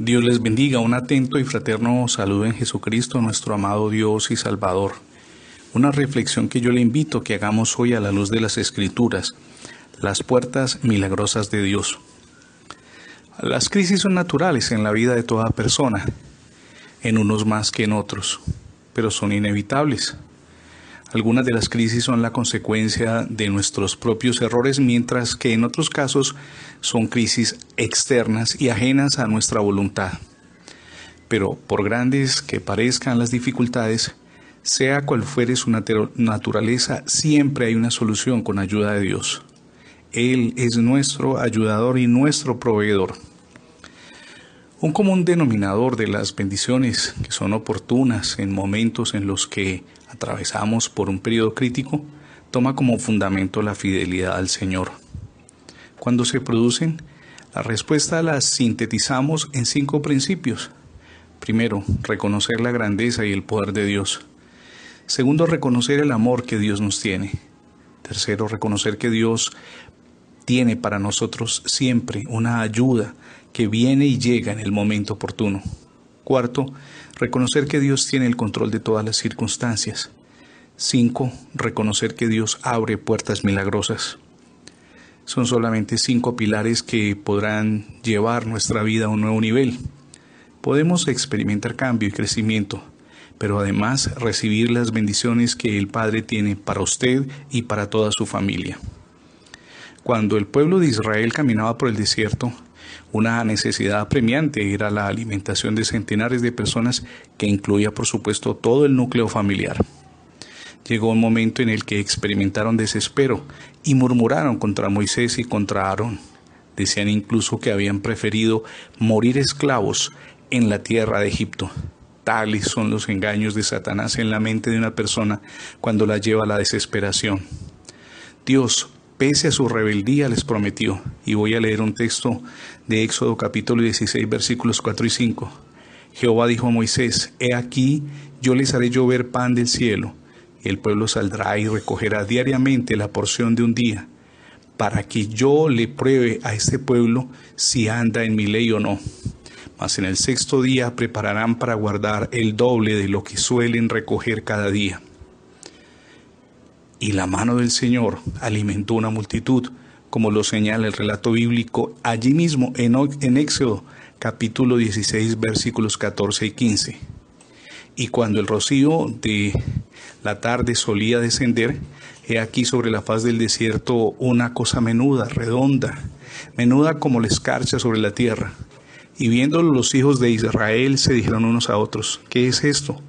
Dios les bendiga, un atento y fraterno saludo en Jesucristo, nuestro amado Dios y Salvador. Una reflexión que yo le invito que hagamos hoy a la luz de las Escrituras, las puertas milagrosas de Dios. Las crisis son naturales en la vida de toda persona, en unos más que en otros, pero son inevitables. Algunas de las crisis son la consecuencia de nuestros propios errores, mientras que en otros casos son crisis externas y ajenas a nuestra voluntad. Pero por grandes que parezcan las dificultades, sea cual fuere su naturaleza, siempre hay una solución con ayuda de Dios. Él es nuestro ayudador y nuestro proveedor. Un común denominador de las bendiciones que son oportunas en momentos en los que atravesamos por un periodo crítico toma como fundamento la fidelidad al Señor. Cuando se producen, la respuesta la sintetizamos en cinco principios. Primero, reconocer la grandeza y el poder de Dios. Segundo, reconocer el amor que Dios nos tiene. Tercero, reconocer que Dios tiene para nosotros siempre una ayuda que viene y llega en el momento oportuno. Cuarto, reconocer que Dios tiene el control de todas las circunstancias. Cinco, reconocer que Dios abre puertas milagrosas. Son solamente cinco pilares que podrán llevar nuestra vida a un nuevo nivel. Podemos experimentar cambio y crecimiento, pero además recibir las bendiciones que el Padre tiene para usted y para toda su familia. Cuando el pueblo de Israel caminaba por el desierto, una necesidad apremiante era la alimentación de centenares de personas que incluía por supuesto todo el núcleo familiar. Llegó un momento en el que experimentaron desespero y murmuraron contra Moisés y contra Aarón. Decían incluso que habían preferido morir esclavos en la tierra de Egipto. Tales son los engaños de Satanás en la mente de una persona cuando la lleva a la desesperación. Dios pese a su rebeldía, les prometió. Y voy a leer un texto de Éxodo capítulo 16, versículos 4 y 5. Jehová dijo a Moisés, He aquí, yo les haré llover pan del cielo, y el pueblo saldrá y recogerá diariamente la porción de un día, para que yo le pruebe a este pueblo si anda en mi ley o no. Mas en el sexto día prepararán para guardar el doble de lo que suelen recoger cada día y la mano del Señor alimentó una multitud, como lo señala el relato bíblico allí mismo en, Éxodo capítulo 16 versículos 14 y 15. Y cuando el rocío de la tarde solía descender, he aquí sobre la faz del desierto una cosa menuda, redonda, menuda como la escarcha sobre la tierra. Y viéndolo los hijos de Israel se dijeron unos a otros, ¿qué es esto?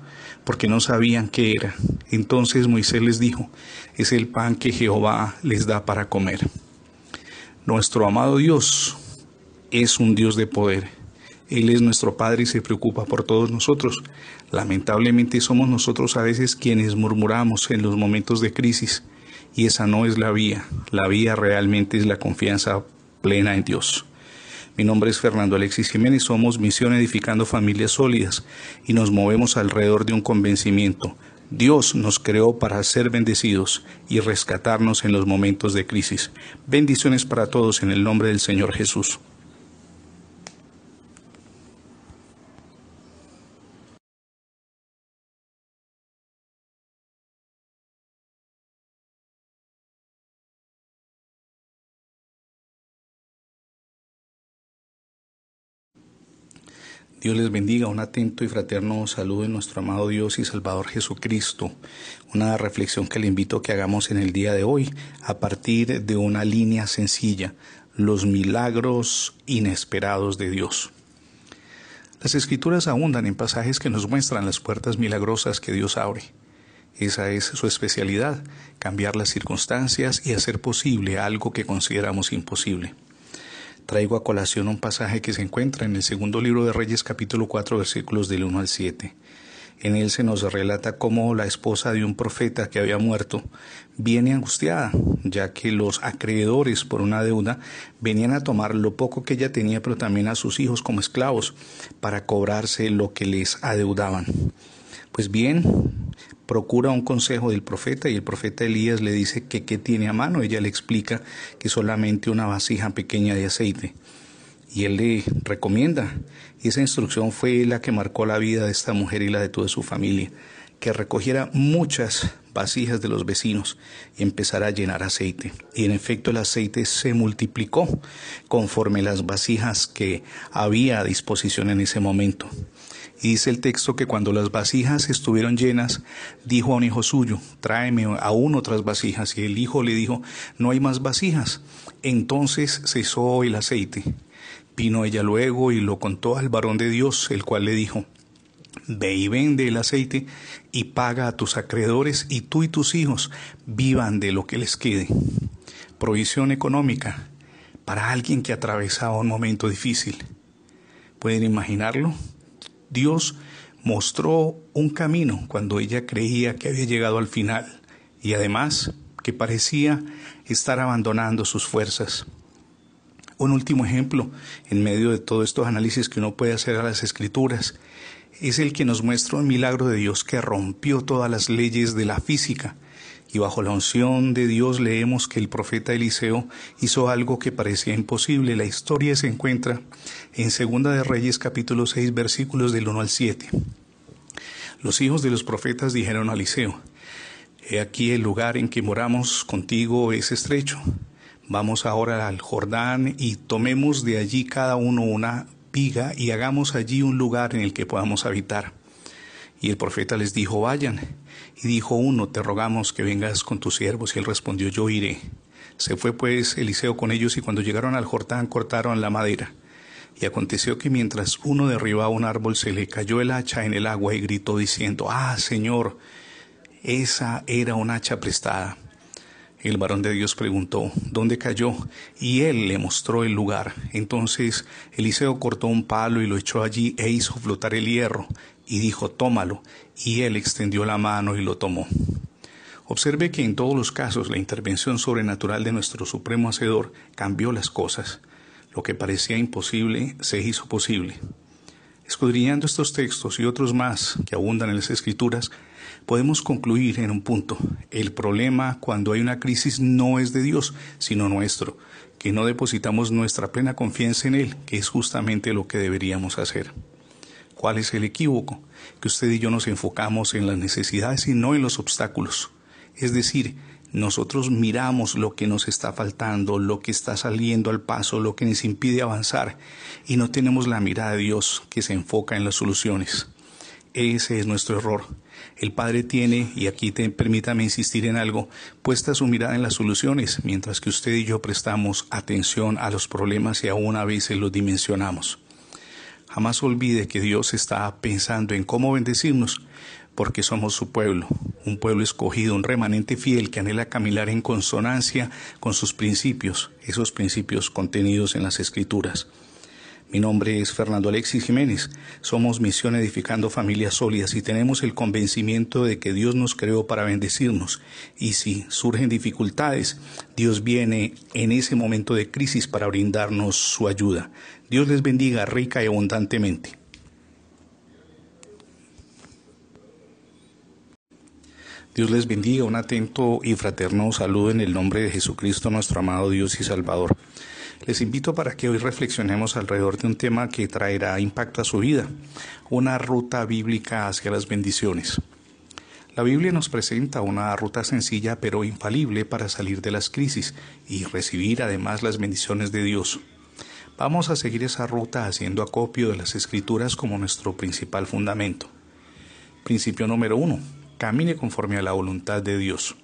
Porque no sabían qué era. Entonces Moisés les dijo, es el pan que Jehová les da para comer. Nuestro amado Dios es un Dios de poder. Él es nuestro Padre y se preocupa por todos nosotros. Lamentablemente somos nosotros a veces quienes murmuramos en los momentos de crisis y esa no es la vía. La vía realmente es la confianza plena en Dios. Mi nombre es Fernando Alexis Jiménez, somos Misión Edificando Familias Sólidas y nos movemos alrededor de un convencimiento. Dios nos creó para ser bendecidos y rescatarnos en los momentos de crisis. Bendiciones para todos en el nombre del Señor Jesús. Dios les bendiga, un atento y fraterno saludo en nuestro amado Dios y Salvador Jesucristo. Una reflexión que le invito a que hagamos en el día de hoy a partir de una línea sencilla, los milagros inesperados de Dios. Las escrituras abundan en pasajes que nos muestran las puertas milagrosas que Dios abre. Esa es su especialidad, cambiar las circunstancias y hacer posible algo que consideramos imposible traigo a colación un pasaje que se encuentra en el segundo libro de Reyes capítulo 4 versículos del 1 al 7. En él se nos relata cómo la esposa de un profeta que había muerto viene angustiada, ya que los acreedores por una deuda venían a tomar lo poco que ella tenía, pero también a sus hijos como esclavos, para cobrarse lo que les adeudaban. Pues bien, procura un consejo del profeta y el profeta Elías le dice que qué tiene a mano. Ella le explica que solamente una vasija pequeña de aceite. y él le recomienda. Y esa instrucción fue la que marcó la vida de esta mujer y la de toda su familia, que recogiera muchas vasijas de los vecinos y empezara a llenar aceite. Y en efecto el aceite se multiplicó conforme las vasijas que había a disposición en ese momento. Y dice el texto que cuando las vasijas estuvieron llenas, dijo a un hijo suyo, tráeme aún otras vasijas. Y el hijo le dijo, no hay más vasijas. Entonces cesó el aceite. Vino ella luego y lo contó al varón de Dios, el cual le dijo, Ve y vende el aceite y paga a tus acreedores y tú y tus hijos vivan de lo que les quede. Provisión económica para alguien que atravesaba un momento difícil. ¿Pueden imaginarlo? Dios mostró un camino cuando ella creía que había llegado al final y además que parecía estar abandonando sus fuerzas. Un último ejemplo en medio de todos estos análisis que uno puede hacer a las escrituras es el que nos muestra un milagro de Dios que rompió todas las leyes de la física. Y bajo la unción de Dios leemos que el profeta Eliseo hizo algo que parecía imposible. La historia se encuentra en Segunda de Reyes capítulo 6 versículos del 1 al 7. Los hijos de los profetas dijeron a Eliseo, He aquí el lugar en que moramos contigo es estrecho Vamos ahora al Jordán y tomemos de allí cada uno una piga y hagamos allí un lugar en el que podamos habitar. Y el profeta les dijo, vayan. Y dijo uno, te rogamos que vengas con tus siervos. Y él respondió, yo iré. Se fue pues Eliseo con ellos y cuando llegaron al Jordán cortaron la madera. Y aconteció que mientras uno derribaba un árbol se le cayó el hacha en el agua y gritó diciendo, ah, Señor, esa era un hacha prestada. El varón de Dios preguntó, ¿dónde cayó? Y él le mostró el lugar. Entonces Eliseo cortó un palo y lo echó allí e hizo flotar el hierro, y dijo, tómalo. Y él extendió la mano y lo tomó. Observe que en todos los casos la intervención sobrenatural de nuestro Supremo Hacedor cambió las cosas. Lo que parecía imposible se hizo posible. Escudriñando estos textos y otros más que abundan en las Escrituras, podemos concluir en un punto. El problema cuando hay una crisis no es de Dios, sino nuestro, que no depositamos nuestra plena confianza en Él, que es justamente lo que deberíamos hacer. ¿Cuál es el equívoco? Que usted y yo nos enfocamos en las necesidades y no en los obstáculos. Es decir, nosotros miramos lo que nos está faltando, lo que está saliendo al paso, lo que nos impide avanzar y no tenemos la mirada de Dios que se enfoca en las soluciones. Ese es nuestro error. El Padre tiene, y aquí te, permítame insistir en algo, puesta su mirada en las soluciones, mientras que usted y yo prestamos atención a los problemas y aún a veces los dimensionamos. Jamás olvide que Dios está pensando en cómo bendecirnos, porque somos su pueblo, un pueblo escogido, un remanente fiel que anhela caminar en consonancia con sus principios, esos principios contenidos en las Escrituras. Mi nombre es Fernando Alexis Jiménez. Somos Misión Edificando Familias Sólidas y tenemos el convencimiento de que Dios nos creó para bendecirnos. Y si surgen dificultades, Dios viene en ese momento de crisis para brindarnos su ayuda. Dios les bendiga rica y abundantemente. Dios les bendiga, un atento y fraterno saludo en el nombre de Jesucristo, nuestro amado Dios y Salvador. Les invito para que hoy reflexionemos alrededor de un tema que traerá impacto a su vida, una ruta bíblica hacia las bendiciones. La Biblia nos presenta una ruta sencilla pero infalible para salir de las crisis y recibir además las bendiciones de Dios. Vamos a seguir esa ruta haciendo acopio de las escrituras como nuestro principal fundamento. Principio número uno camine conforme a la voluntad de Dios.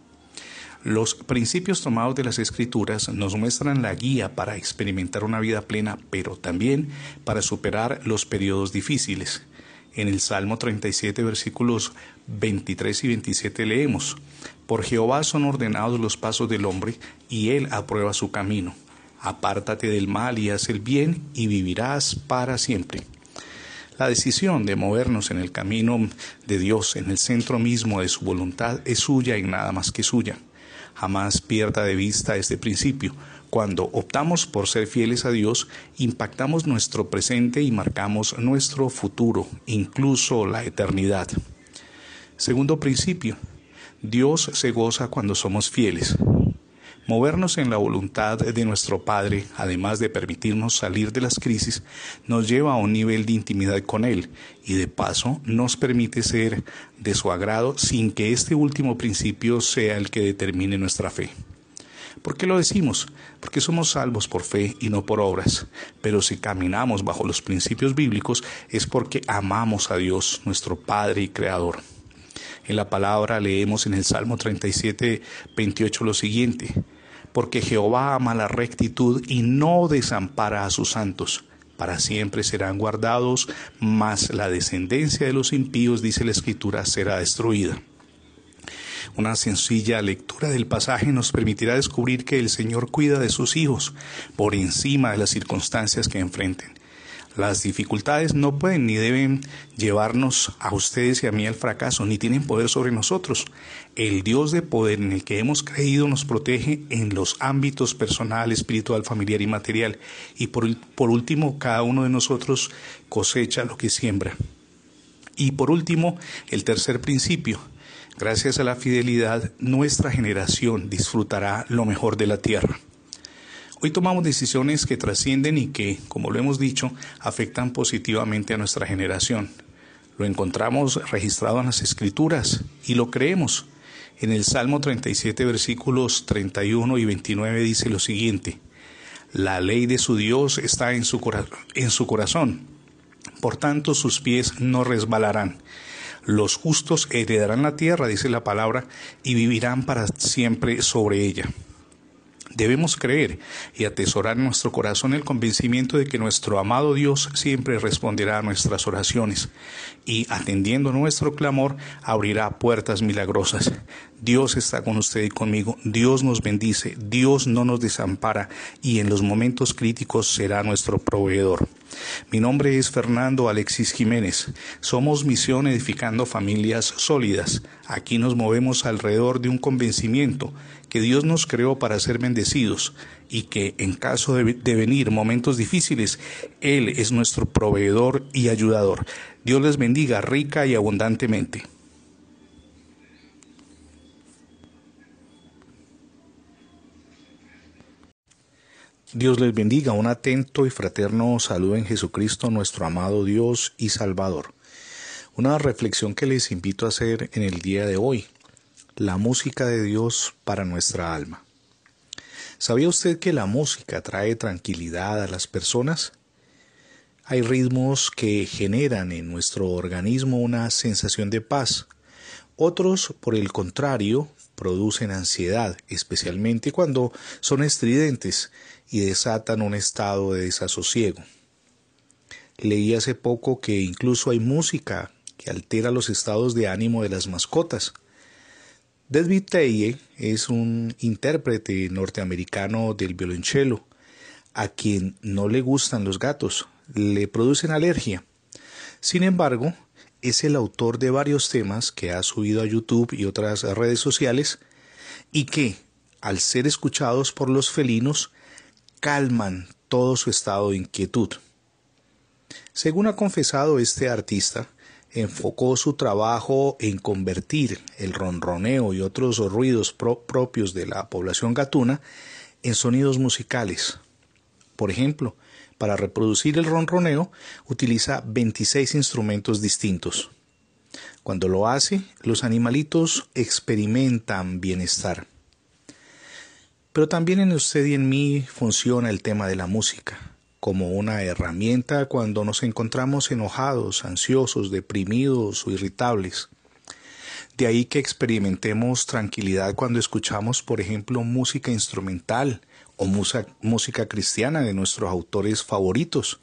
Los principios tomados de las escrituras nos muestran la guía para experimentar una vida plena, pero también para superar los periodos difíciles. En el Salmo 37, versículos 23 y 27 leemos, Por Jehová son ordenados los pasos del hombre, y él aprueba su camino. Apártate del mal y haz el bien, y vivirás para siempre. La decisión de movernos en el camino de Dios, en el centro mismo de su voluntad, es suya y nada más que suya. Jamás pierda de vista este principio. Cuando optamos por ser fieles a Dios, impactamos nuestro presente y marcamos nuestro futuro, incluso la eternidad. Segundo principio, Dios se goza cuando somos fieles. Movernos en la voluntad de nuestro Padre, además de permitirnos salir de las crisis, nos lleva a un nivel de intimidad con Él y de paso nos permite ser de su agrado sin que este último principio sea el que determine nuestra fe. ¿Por qué lo decimos? Porque somos salvos por fe y no por obras. Pero si caminamos bajo los principios bíblicos es porque amamos a Dios, nuestro Padre y Creador. En la palabra leemos en el Salmo 37, 28 lo siguiente porque Jehová ama la rectitud y no desampara a sus santos. Para siempre serán guardados, mas la descendencia de los impíos, dice la Escritura, será destruida. Una sencilla lectura del pasaje nos permitirá descubrir que el Señor cuida de sus hijos por encima de las circunstancias que enfrenten. Las dificultades no pueden ni deben llevarnos a ustedes y a mí al fracaso, ni tienen poder sobre nosotros. El Dios de poder en el que hemos creído nos protege en los ámbitos personal, espiritual, familiar y material. Y por, por último, cada uno de nosotros cosecha lo que siembra. Y por último, el tercer principio. Gracias a la fidelidad, nuestra generación disfrutará lo mejor de la tierra. Hoy tomamos decisiones que trascienden y que, como lo hemos dicho, afectan positivamente a nuestra generación. Lo encontramos registrado en las Escrituras y lo creemos. En el Salmo 37, versículos 31 y 29 dice lo siguiente, La ley de su Dios está en su, en su corazón, por tanto sus pies no resbalarán. Los justos heredarán la tierra, dice la palabra, y vivirán para siempre sobre ella. Debemos creer y atesorar en nuestro corazón el convencimiento de que nuestro amado Dios siempre responderá a nuestras oraciones y, atendiendo nuestro clamor, abrirá puertas milagrosas. Dios está con usted y conmigo, Dios nos bendice, Dios no nos desampara y en los momentos críticos será nuestro proveedor. Mi nombre es Fernando Alexis Jiménez. Somos Misión Edificando Familias Sólidas. Aquí nos movemos alrededor de un convencimiento que Dios nos creó para ser bendecidos y que en caso de, venir momentos difíciles, Él es nuestro proveedor y ayudador. Dios les bendiga rica y abundantemente. Dios les bendiga, un atento y fraterno saludo en Jesucristo, nuestro amado Dios y Salvador. Una reflexión que les invito a hacer en el día de hoy, la música de Dios para nuestra alma. ¿Sabía usted que la música trae tranquilidad a las personas? Hay ritmos que generan en nuestro organismo una sensación de paz. Otros, por el contrario, producen ansiedad, especialmente cuando son estridentes y desatan un estado de desasosiego. Leí hace poco que incluso hay música que altera los estados de ánimo de las mascotas. David Teye es un intérprete norteamericano del violonchelo, a quien no le gustan los gatos, le producen alergia. Sin embargo, es el autor de varios temas que ha subido a YouTube y otras redes sociales y que, al ser escuchados por los felinos, calman todo su estado de inquietud. Según ha confesado este artista, enfocó su trabajo en convertir el ronroneo y otros ruidos propios de la población gatuna en sonidos musicales. Por ejemplo, para reproducir el ronroneo utiliza 26 instrumentos distintos. Cuando lo hace, los animalitos experimentan bienestar. Pero también en usted y en mí funciona el tema de la música como una herramienta cuando nos encontramos enojados, ansiosos, deprimidos o irritables. De ahí que experimentemos tranquilidad cuando escuchamos, por ejemplo, música instrumental o música, cristiana de nuestros autores favoritos.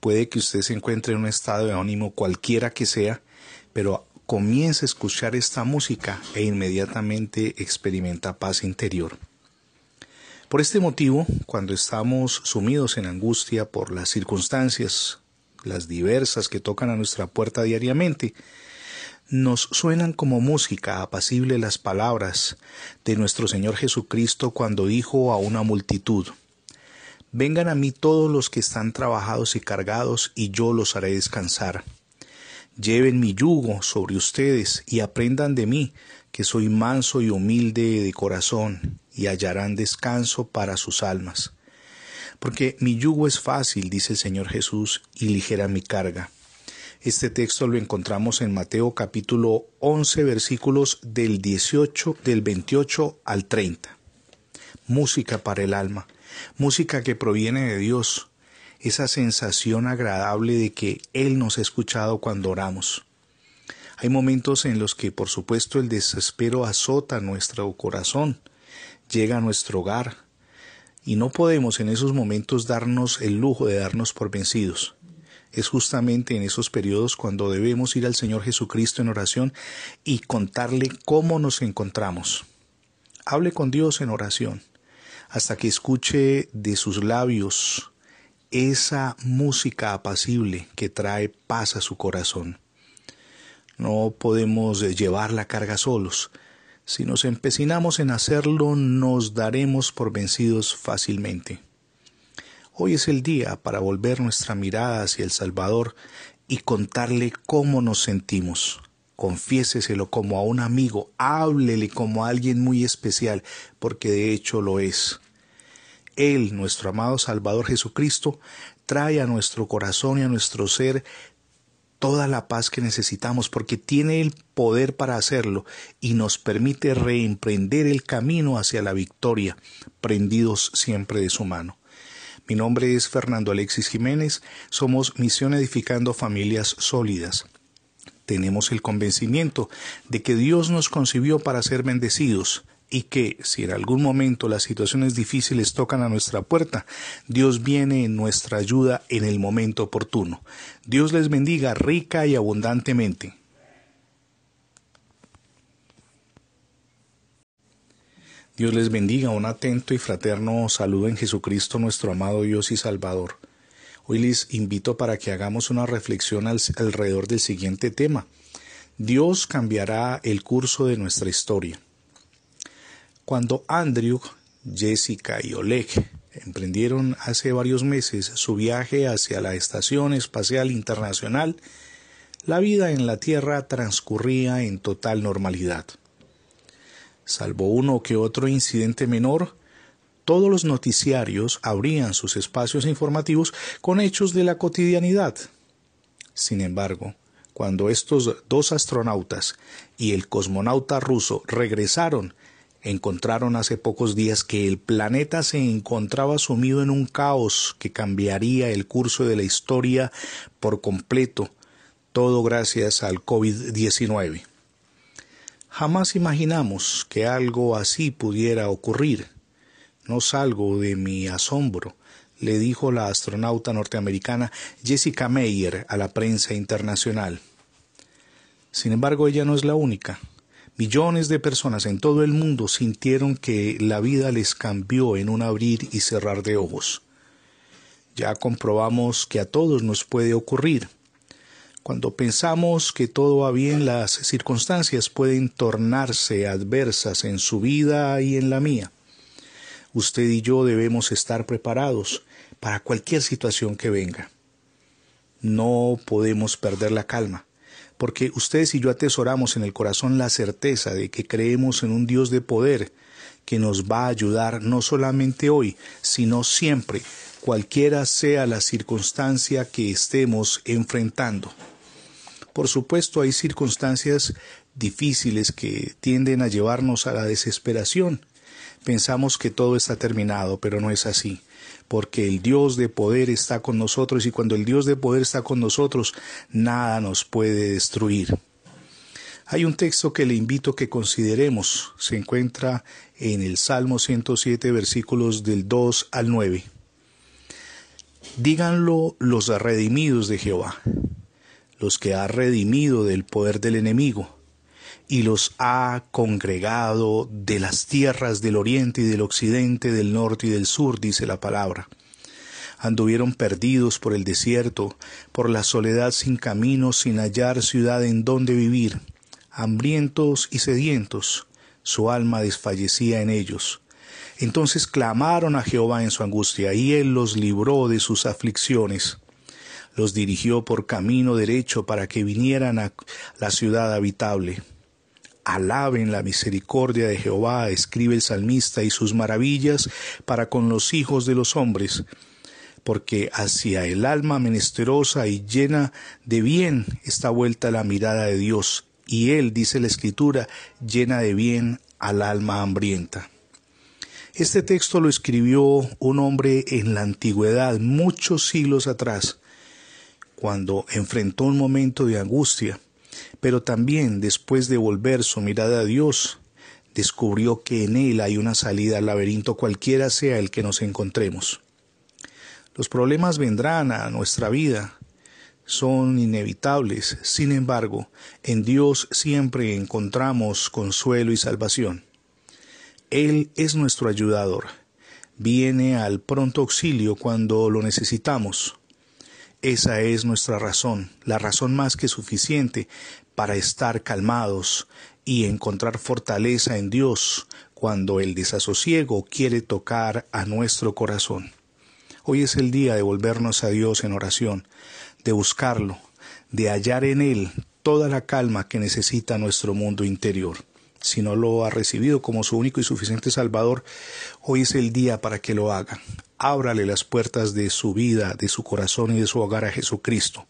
Puede que usted se encuentre en un estado de ánimo cualquiera que sea, pero comience a escuchar esta música e inmediatamente experimenta paz interior. Por este motivo, cuando estamos sumidos en angustia por las circunstancias, las diversas que tocan a nuestra puerta diariamente, nos suenan como música apacible las palabras de nuestro Señor Jesucristo cuando dijo a una multitud, Vengan a mí todos los que están trabajados y cargados, y yo los haré descansar. Lleven mi yugo sobre ustedes y aprendan de mí, que soy manso y humilde de corazón, y hallarán descanso para sus almas. Porque mi yugo es fácil, dice el Señor Jesús, y ligera mi carga. Este texto lo encontramos en Mateo capítulo 11 versículos del 18 del 28 al 30. Música para el alma, música que proviene de Dios, esa sensación agradable de que Él nos ha escuchado cuando oramos. Hay momentos en los que, por supuesto, el desespero azota nuestro corazón, llega a nuestro hogar, y no podemos en esos momentos darnos el lujo de darnos por vencidos. Es justamente en esos periodos cuando debemos ir al Señor Jesucristo en oración y contarle cómo nos encontramos. Hable con Dios en oración, hasta que escuche de sus labios esa música apacible que trae paz a su corazón. No podemos llevar la carga solos. Si nos empecinamos en hacerlo, nos daremos por vencidos fácilmente. Hoy es el día para volver nuestra mirada hacia el Salvador y contarle cómo nos sentimos. Confiéseselo como a un amigo, háblele como a alguien muy especial, porque de hecho lo es. Él, nuestro amado Salvador Jesucristo, trae a nuestro corazón y a nuestro ser toda la paz que necesitamos porque tiene el poder para hacerlo y nos permite reemprender el camino hacia la victoria, prendidos siempre de su mano. Mi nombre es Fernando Alexis Jiménez, somos Misión Edificando Familias Sólidas. Tenemos el convencimiento de que Dios nos concibió para ser bendecidos y que si en algún momento las situaciones difíciles tocan a nuestra puerta, Dios viene en nuestra ayuda en el momento oportuno. Dios les bendiga rica y abundantemente. Dios les bendiga, un atento y fraterno saludo en Jesucristo nuestro amado Dios y Salvador. Hoy les invito para que hagamos una reflexión alrededor del siguiente tema. Dios cambiará el curso de nuestra historia. Cuando Andrew, Jessica y Oleg emprendieron hace varios meses su viaje hacia la Estación Espacial Internacional, la vida en la Tierra transcurría en total normalidad. Salvo uno que otro incidente menor, todos los noticiarios abrían sus espacios informativos con hechos de la cotidianidad. Sin embargo, cuando estos dos astronautas y el cosmonauta ruso regresaron encontraron hace pocos días que el planeta se encontraba sumido en un caos que cambiaría el curso de la historia por completo, todo gracias al COVID-19. Jamás imaginamos que algo así pudiera ocurrir. No salgo de mi asombro, le dijo la astronauta norteamericana Jessica Meyer a la prensa internacional. Sin embargo, ella no es la única. Millones de personas en todo el mundo sintieron que la vida les cambió en un abrir y cerrar de ojos. Ya comprobamos que a todos nos puede ocurrir. Cuando pensamos que todo va bien, las circunstancias pueden tornarse adversas en su vida y en la mía. Usted y yo debemos estar preparados para cualquier situación que venga. No podemos perder la calma porque ustedes y yo atesoramos en el corazón la certeza de que creemos en un Dios de poder que nos va a ayudar no solamente hoy, sino siempre, cualquiera sea la circunstancia que estemos enfrentando. Por supuesto, hay circunstancias difíciles que tienden a llevarnos a la desesperación. Pensamos que todo está terminado, pero no es así porque el Dios de poder está con nosotros y cuando el Dios de poder está con nosotros, nada nos puede destruir. Hay un texto que le invito que consideremos, se encuentra en el Salmo 107 versículos del 2 al 9. Díganlo los redimidos de Jehová, los que ha redimido del poder del enemigo y los ha congregado de las tierras del oriente y del occidente, del norte y del sur, dice la palabra. Anduvieron perdidos por el desierto, por la soledad sin camino, sin hallar ciudad en donde vivir, hambrientos y sedientos, su alma desfallecía en ellos. Entonces clamaron a Jehová en su angustia, y él los libró de sus aflicciones los dirigió por camino derecho para que vinieran a la ciudad habitable Alaben la misericordia de Jehová, escribe el salmista, y sus maravillas para con los hijos de los hombres. Porque hacia el alma menesterosa y llena de bien está vuelta la mirada de Dios, y él, dice la Escritura, llena de bien al alma hambrienta. Este texto lo escribió un hombre en la antigüedad, muchos siglos atrás, cuando enfrentó un momento de angustia pero también después de volver su mirada a Dios, descubrió que en Él hay una salida al laberinto cualquiera sea el que nos encontremos. Los problemas vendrán a nuestra vida, son inevitables, sin embargo, en Dios siempre encontramos consuelo y salvación. Él es nuestro ayudador, viene al pronto auxilio cuando lo necesitamos. Esa es nuestra razón, la razón más que suficiente para estar calmados y encontrar fortaleza en Dios cuando el desasosiego quiere tocar a nuestro corazón. Hoy es el día de volvernos a Dios en oración, de buscarlo, de hallar en Él toda la calma que necesita nuestro mundo interior. Si no lo ha recibido como su único y suficiente Salvador, hoy es el día para que lo haga ábrale las puertas de su vida, de su corazón y de su hogar a Jesucristo.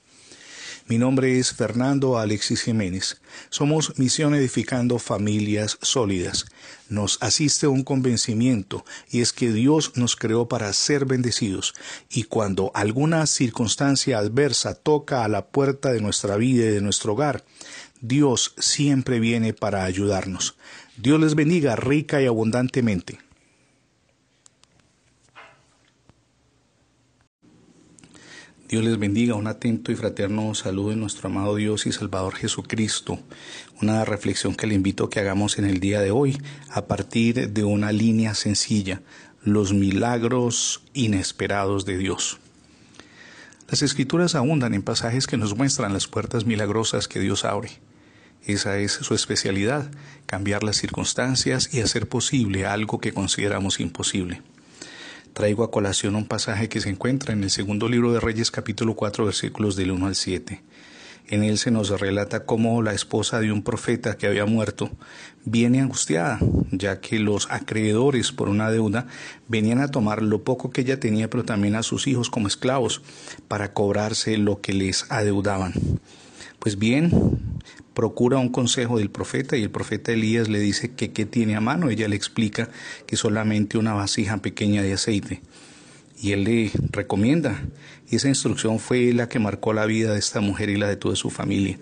Mi nombre es Fernando Alexis Jiménez. Somos Misión Edificando Familias Sólidas. Nos asiste un convencimiento y es que Dios nos creó para ser bendecidos y cuando alguna circunstancia adversa toca a la puerta de nuestra vida y de nuestro hogar, Dios siempre viene para ayudarnos. Dios les bendiga rica y abundantemente. Dios les bendiga, un atento y fraterno saludo en nuestro amado Dios y Salvador Jesucristo. Una reflexión que le invito a que hagamos en el día de hoy a partir de una línea sencilla, los milagros inesperados de Dios. Las escrituras abundan en pasajes que nos muestran las puertas milagrosas que Dios abre. Esa es su especialidad, cambiar las circunstancias y hacer posible algo que consideramos imposible traigo a colación un pasaje que se encuentra en el segundo libro de Reyes capítulo 4 versículos del 1 al 7. En él se nos relata cómo la esposa de un profeta que había muerto viene angustiada, ya que los acreedores por una deuda venían a tomar lo poco que ella tenía, pero también a sus hijos como esclavos, para cobrarse lo que les adeudaban. Pues bien, procura un consejo del profeta y el profeta Elías le dice que qué tiene a mano. Ella le explica que solamente una vasija pequeña de aceite. Y él le recomienda, y esa instrucción fue la que marcó la vida de esta mujer y la de toda su familia,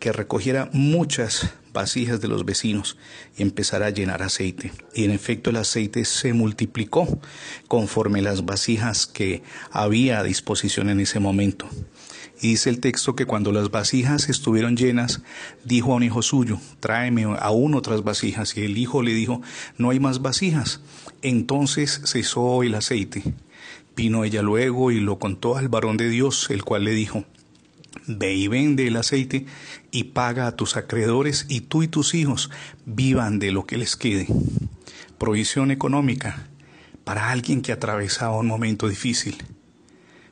que recogiera muchas vasijas de los vecinos y empezara a llenar aceite. Y en efecto el aceite se multiplicó conforme las vasijas que había a disposición en ese momento. Dice el texto que cuando las vasijas estuvieron llenas, dijo a un hijo suyo, tráeme aún otras vasijas. Y el hijo le dijo, no hay más vasijas. Entonces cesó el aceite. Vino ella luego y lo contó al varón de Dios, el cual le dijo, Ve y vende el aceite y paga a tus acreedores y tú y tus hijos vivan de lo que les quede. Provisión económica para alguien que atravesaba un momento difícil.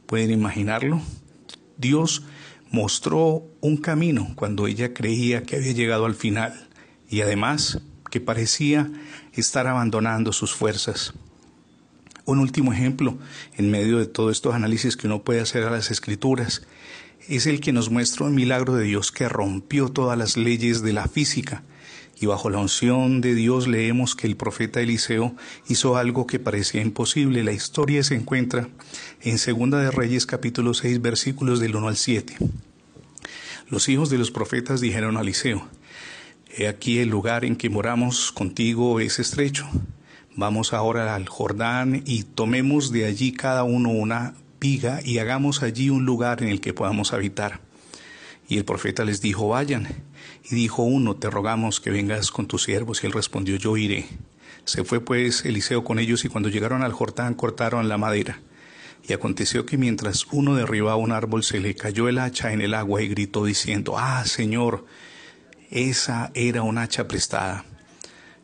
¿Pueden imaginarlo? Dios mostró un camino cuando ella creía que había llegado al final y además que parecía estar abandonando sus fuerzas. Un último ejemplo en medio de todos estos análisis que uno puede hacer a las escrituras es el que nos muestra un milagro de Dios que rompió todas las leyes de la física y bajo la unción de Dios leemos que el profeta Eliseo hizo algo que parecía imposible. La historia se encuentra en Segunda de Reyes capítulo 6 versículos del 1 al 7. Los hijos de los profetas dijeron a Eliseo, He aquí el lugar en que moramos contigo es estrecho. Vamos ahora al Jordán y tomemos de allí cada uno una piga y hagamos allí un lugar en el que podamos habitar. Y el profeta les dijo, vayan. Y dijo uno, te rogamos que vengas con tus siervos. Y él respondió, yo iré. Se fue pues Eliseo con ellos y cuando llegaron al Jordán cortaron la madera. Y aconteció que mientras uno derribaba un árbol se le cayó el hacha en el agua y gritó diciendo, Ah, Señor, esa era un hacha prestada.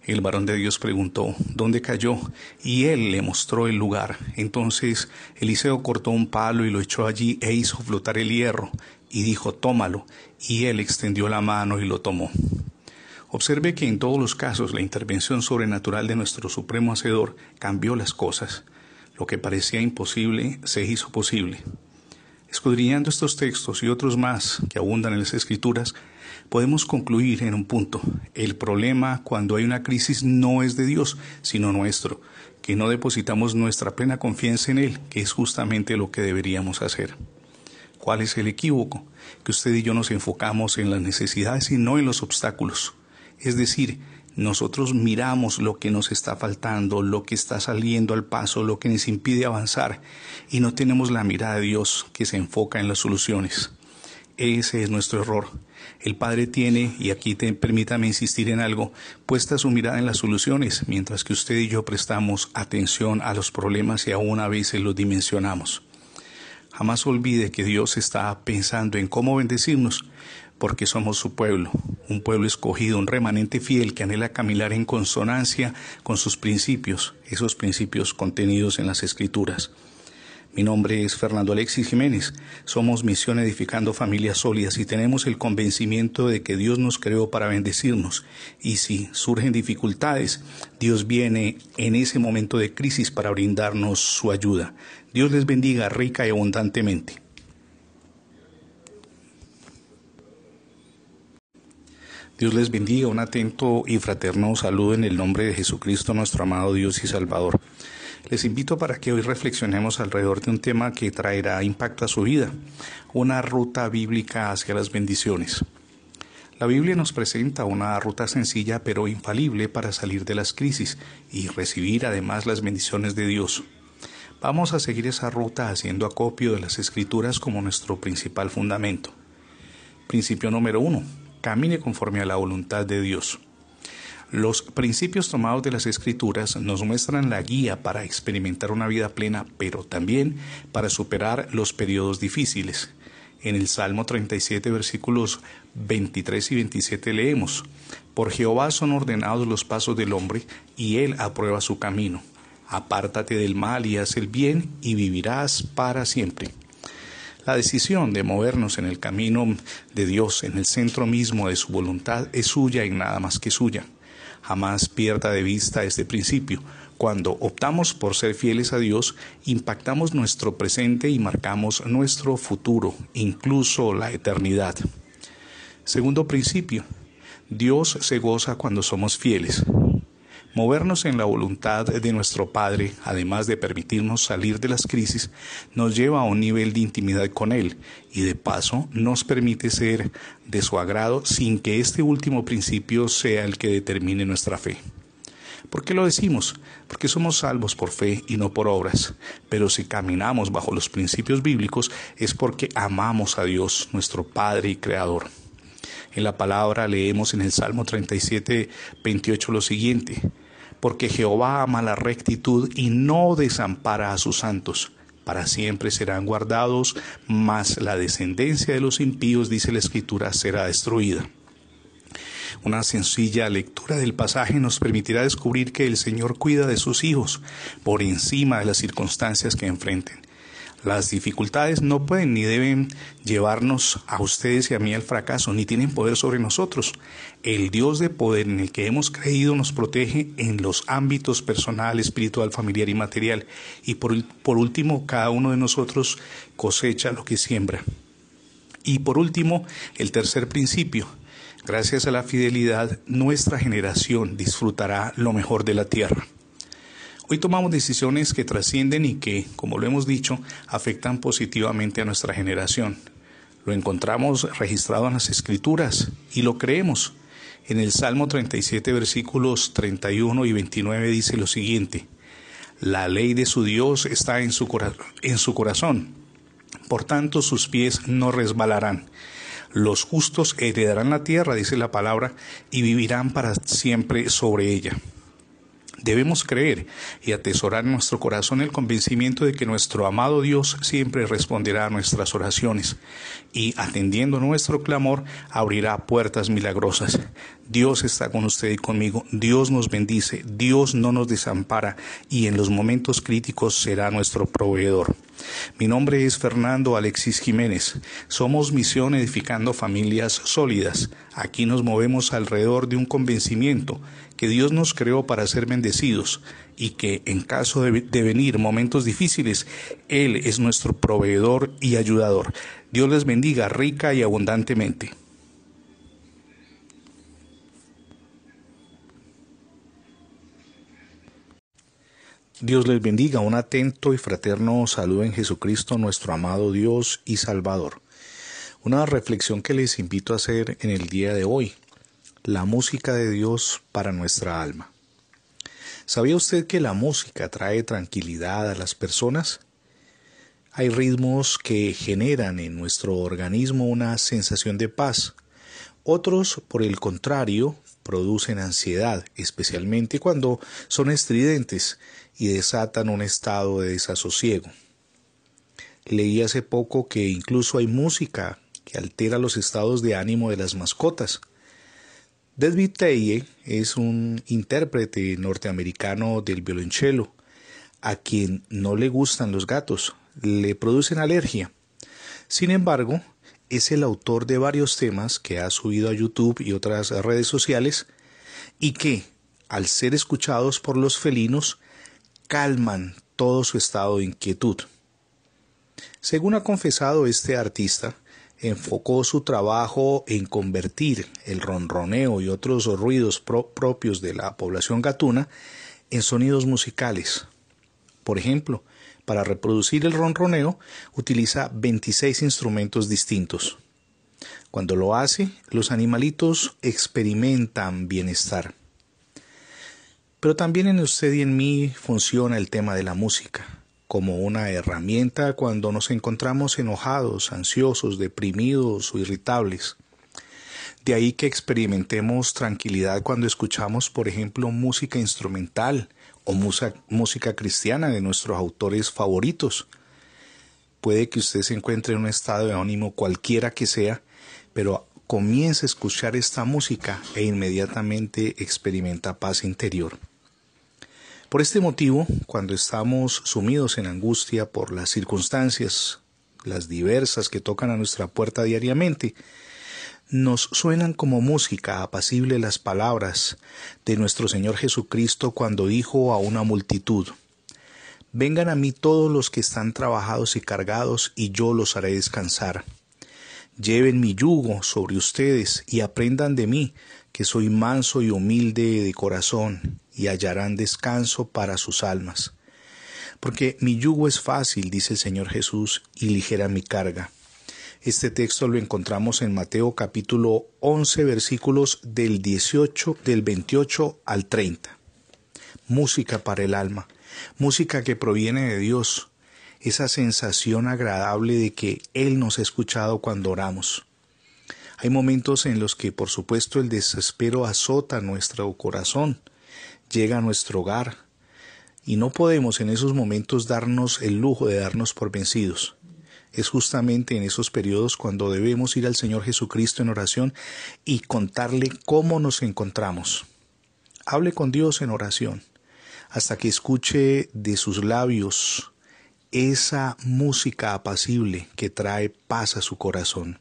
El varón de Dios preguntó, ¿dónde cayó? Y él le mostró el lugar. Entonces Eliseo cortó un palo y lo echó allí e hizo flotar el hierro y dijo, tómalo. Y él extendió la mano y lo tomó. Observe que en todos los casos la intervención sobrenatural de nuestro Supremo Hacedor cambió las cosas. Lo que parecía imposible se hizo posible. Escudriñando estos textos y otros más que abundan en las Escrituras, podemos concluir en un punto. El problema cuando hay una crisis no es de Dios, sino nuestro, que no depositamos nuestra plena confianza en Él, que es justamente lo que deberíamos hacer. ¿Cuál es el equívoco? Que usted y yo nos enfocamos en las necesidades y no en los obstáculos. Es decir, nosotros miramos lo que nos está faltando, lo que está saliendo al paso, lo que nos impide avanzar y no tenemos la mirada de Dios que se enfoca en las soluciones. Ese es nuestro error. El Padre tiene, y aquí te, permítame insistir en algo, puesta su mirada en las soluciones, mientras que usted y yo prestamos atención a los problemas y aún a veces los dimensionamos. Jamás olvide que Dios está pensando en cómo bendecirnos, porque somos su pueblo, un pueblo escogido, un remanente fiel que anhela caminar en consonancia con sus principios, esos principios contenidos en las Escrituras. Mi nombre es Fernando Alexis Jiménez. Somos Misión Edificando Familias Sólidas y tenemos el convencimiento de que Dios nos creó para bendecirnos. Y si surgen dificultades, Dios viene en ese momento de crisis para brindarnos su ayuda. Dios les bendiga rica y abundantemente. Dios les bendiga, un atento y fraterno saludo en el nombre de Jesucristo, nuestro amado Dios y Salvador. Les invito para que hoy reflexionemos alrededor de un tema que traerá impacto a su vida, una ruta bíblica hacia las bendiciones. La Biblia nos presenta una ruta sencilla pero infalible para salir de las crisis y recibir además las bendiciones de Dios. Vamos a seguir esa ruta haciendo acopio de las escrituras como nuestro principal fundamento. Principio número uno camine conforme a la voluntad de Dios. Los principios tomados de las escrituras nos muestran la guía para experimentar una vida plena, pero también para superar los periodos difíciles. En el Salmo 37, versículos 23 y 27 leemos, Por Jehová son ordenados los pasos del hombre, y él aprueba su camino. Apártate del mal y haz el bien, y vivirás para siempre. La decisión de movernos en el camino de Dios, en el centro mismo de su voluntad, es suya y nada más que suya. Jamás pierda de vista este principio. Cuando optamos por ser fieles a Dios, impactamos nuestro presente y marcamos nuestro futuro, incluso la eternidad. Segundo principio, Dios se goza cuando somos fieles. Movernos en la voluntad de nuestro Padre, además de permitirnos salir de las crisis, nos lleva a un nivel de intimidad con Él y de paso nos permite ser de su agrado sin que este último principio sea el que determine nuestra fe. ¿Por qué lo decimos? Porque somos salvos por fe y no por obras. Pero si caminamos bajo los principios bíblicos es porque amamos a Dios, nuestro Padre y Creador. En la palabra leemos en el Salmo 37, 28 lo siguiente, porque Jehová ama la rectitud y no desampara a sus santos. Para siempre serán guardados, mas la descendencia de los impíos, dice la Escritura, será destruida. Una sencilla lectura del pasaje nos permitirá descubrir que el Señor cuida de sus hijos por encima de las circunstancias que enfrenten. Las dificultades no pueden ni deben llevarnos a ustedes y a mí al fracaso, ni tienen poder sobre nosotros. El Dios de poder en el que hemos creído nos protege en los ámbitos personal, espiritual, familiar y material. Y por, último, cada uno de nosotros cosecha lo que siembra. Y por último, el tercer principio. Gracias a la fidelidad, nuestra generación disfrutará lo mejor de la tierra. Hoy tomamos decisiones que trascienden y que, como lo hemos dicho, afectan positivamente a nuestra generación. Lo encontramos registrado en las Escrituras y lo creemos. En el Salmo 37, versículos 31 y 29 dice lo siguiente, La ley de su Dios está en su, corazón, por tanto sus pies no resbalarán. Los justos heredarán la tierra, dice la palabra, y vivirán para siempre sobre ella. Debemos creer y atesorar en nuestro corazón el convencimiento de que nuestro amado Dios siempre responderá a nuestras oraciones y atendiendo nuestro clamor abrirá puertas milagrosas. Dios está con usted y conmigo, Dios nos bendice, Dios no nos desampara y en los momentos críticos será nuestro proveedor. Mi nombre es Fernando Alexis Jiménez. Somos Misión Edificando Familias Sólidas. Aquí nos movemos alrededor de un convencimiento que Dios nos creó para ser bendecidos y que en caso de, venir momentos difíciles, Él es nuestro proveedor y ayudador. Dios les bendiga rica y abundantemente. Dios les bendiga. Un atento y fraterno saludo en Jesucristo, nuestro amado Dios y Salvador. Una reflexión que les invito a hacer en el día de hoy. La música de Dios para nuestra alma. ¿Sabía usted que la música trae tranquilidad a las personas? Hay ritmos que generan en nuestro organismo una sensación de paz. Otros, por el contrario, producen ansiedad, especialmente cuando son estridentes y desatan un estado de desasosiego. Leí hace poco que incluso hay música que altera los estados de ánimo de las mascotas. David es un intérprete norteamericano del violonchelo, a quien no le gustan los gatos, le producen alergia. Sin embargo, es el autor de varios temas que ha subido a YouTube y otras redes sociales y que, al ser escuchados por los felinos, calman todo su estado de inquietud. Según ha confesado este artista, enfocó su trabajo en convertir el ronroneo y otros ruidos propios de la población gatuna en sonidos musicales. Por ejemplo, para reproducir el ronroneo utiliza 26 instrumentos distintos. Cuando lo hace, los animalitos experimentan bienestar. Pero también en usted y en mí funciona el tema de la música como una herramienta cuando nos encontramos enojados, ansiosos, deprimidos o irritables. De ahí que experimentemos tranquilidad cuando escuchamos, por ejemplo, música instrumental o música, cristiana de nuestros autores favoritos. Puede que usted se encuentre en un estado de ánimo cualquiera que sea, pero comience a escuchar esta música e inmediatamente experimenta paz interior. Por este motivo, cuando estamos sumidos en angustia por las circunstancias, las diversas que tocan a nuestra puerta diariamente, nos suenan como música apacible las palabras de nuestro Señor Jesucristo cuando dijo a una multitud, Vengan a mí todos los que están trabajados y cargados, y yo los haré descansar. Lleven mi yugo sobre ustedes y aprendan de mí, que soy manso y humilde de corazón, y hallarán descanso para sus almas. Porque mi yugo es fácil, dice el Señor Jesús, y ligera mi carga. Este texto lo encontramos en Mateo capítulo 11 versículos del 18 del 28 al 30. Música para el alma, música que proviene de Dios, esa sensación agradable de que Él nos ha escuchado cuando oramos. Hay momentos en los que, por supuesto, el desespero azota nuestro corazón, llega a nuestro hogar, y no podemos en esos momentos darnos el lujo de darnos por vencidos. Es justamente en esos periodos cuando debemos ir al Señor Jesucristo en oración y contarle cómo nos encontramos. Hable con Dios en oración, hasta que escuche de sus labios esa música apacible que trae paz a su corazón.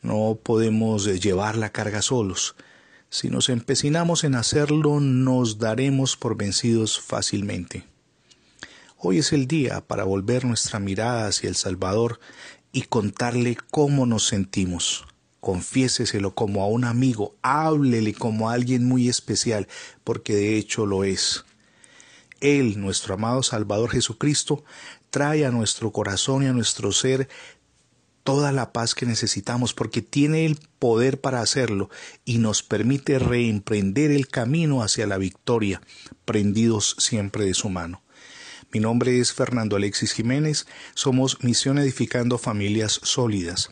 No podemos llevar la carga solos. Si nos empecinamos en hacerlo, nos daremos por vencidos fácilmente. Hoy es el día para volver nuestra mirada hacia el Salvador y contarle cómo nos sentimos. Confiéseselo como a un amigo, háblele como a alguien muy especial, porque de hecho lo es. Él, nuestro amado Salvador Jesucristo, trae a nuestro corazón y a nuestro ser toda la paz que necesitamos porque tiene el poder para hacerlo y nos permite reemprender el camino hacia la victoria, prendidos siempre de su mano. Mi nombre es Fernando Alexis Jiménez, somos Misión Edificando Familias Sólidas.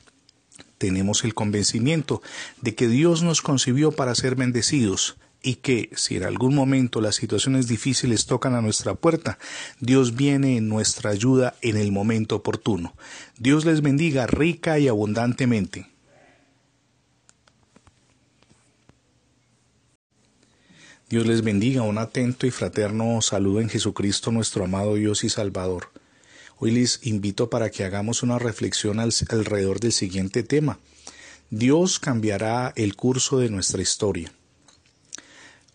Tenemos el convencimiento de que Dios nos concibió para ser bendecidos, y que si en algún momento las situaciones difíciles tocan a nuestra puerta, Dios viene en nuestra ayuda en el momento oportuno. Dios les bendiga rica y abundantemente. Dios les bendiga un atento y fraterno saludo en Jesucristo nuestro amado Dios y Salvador. Hoy les invito para que hagamos una reflexión alrededor del siguiente tema. Dios cambiará el curso de nuestra historia.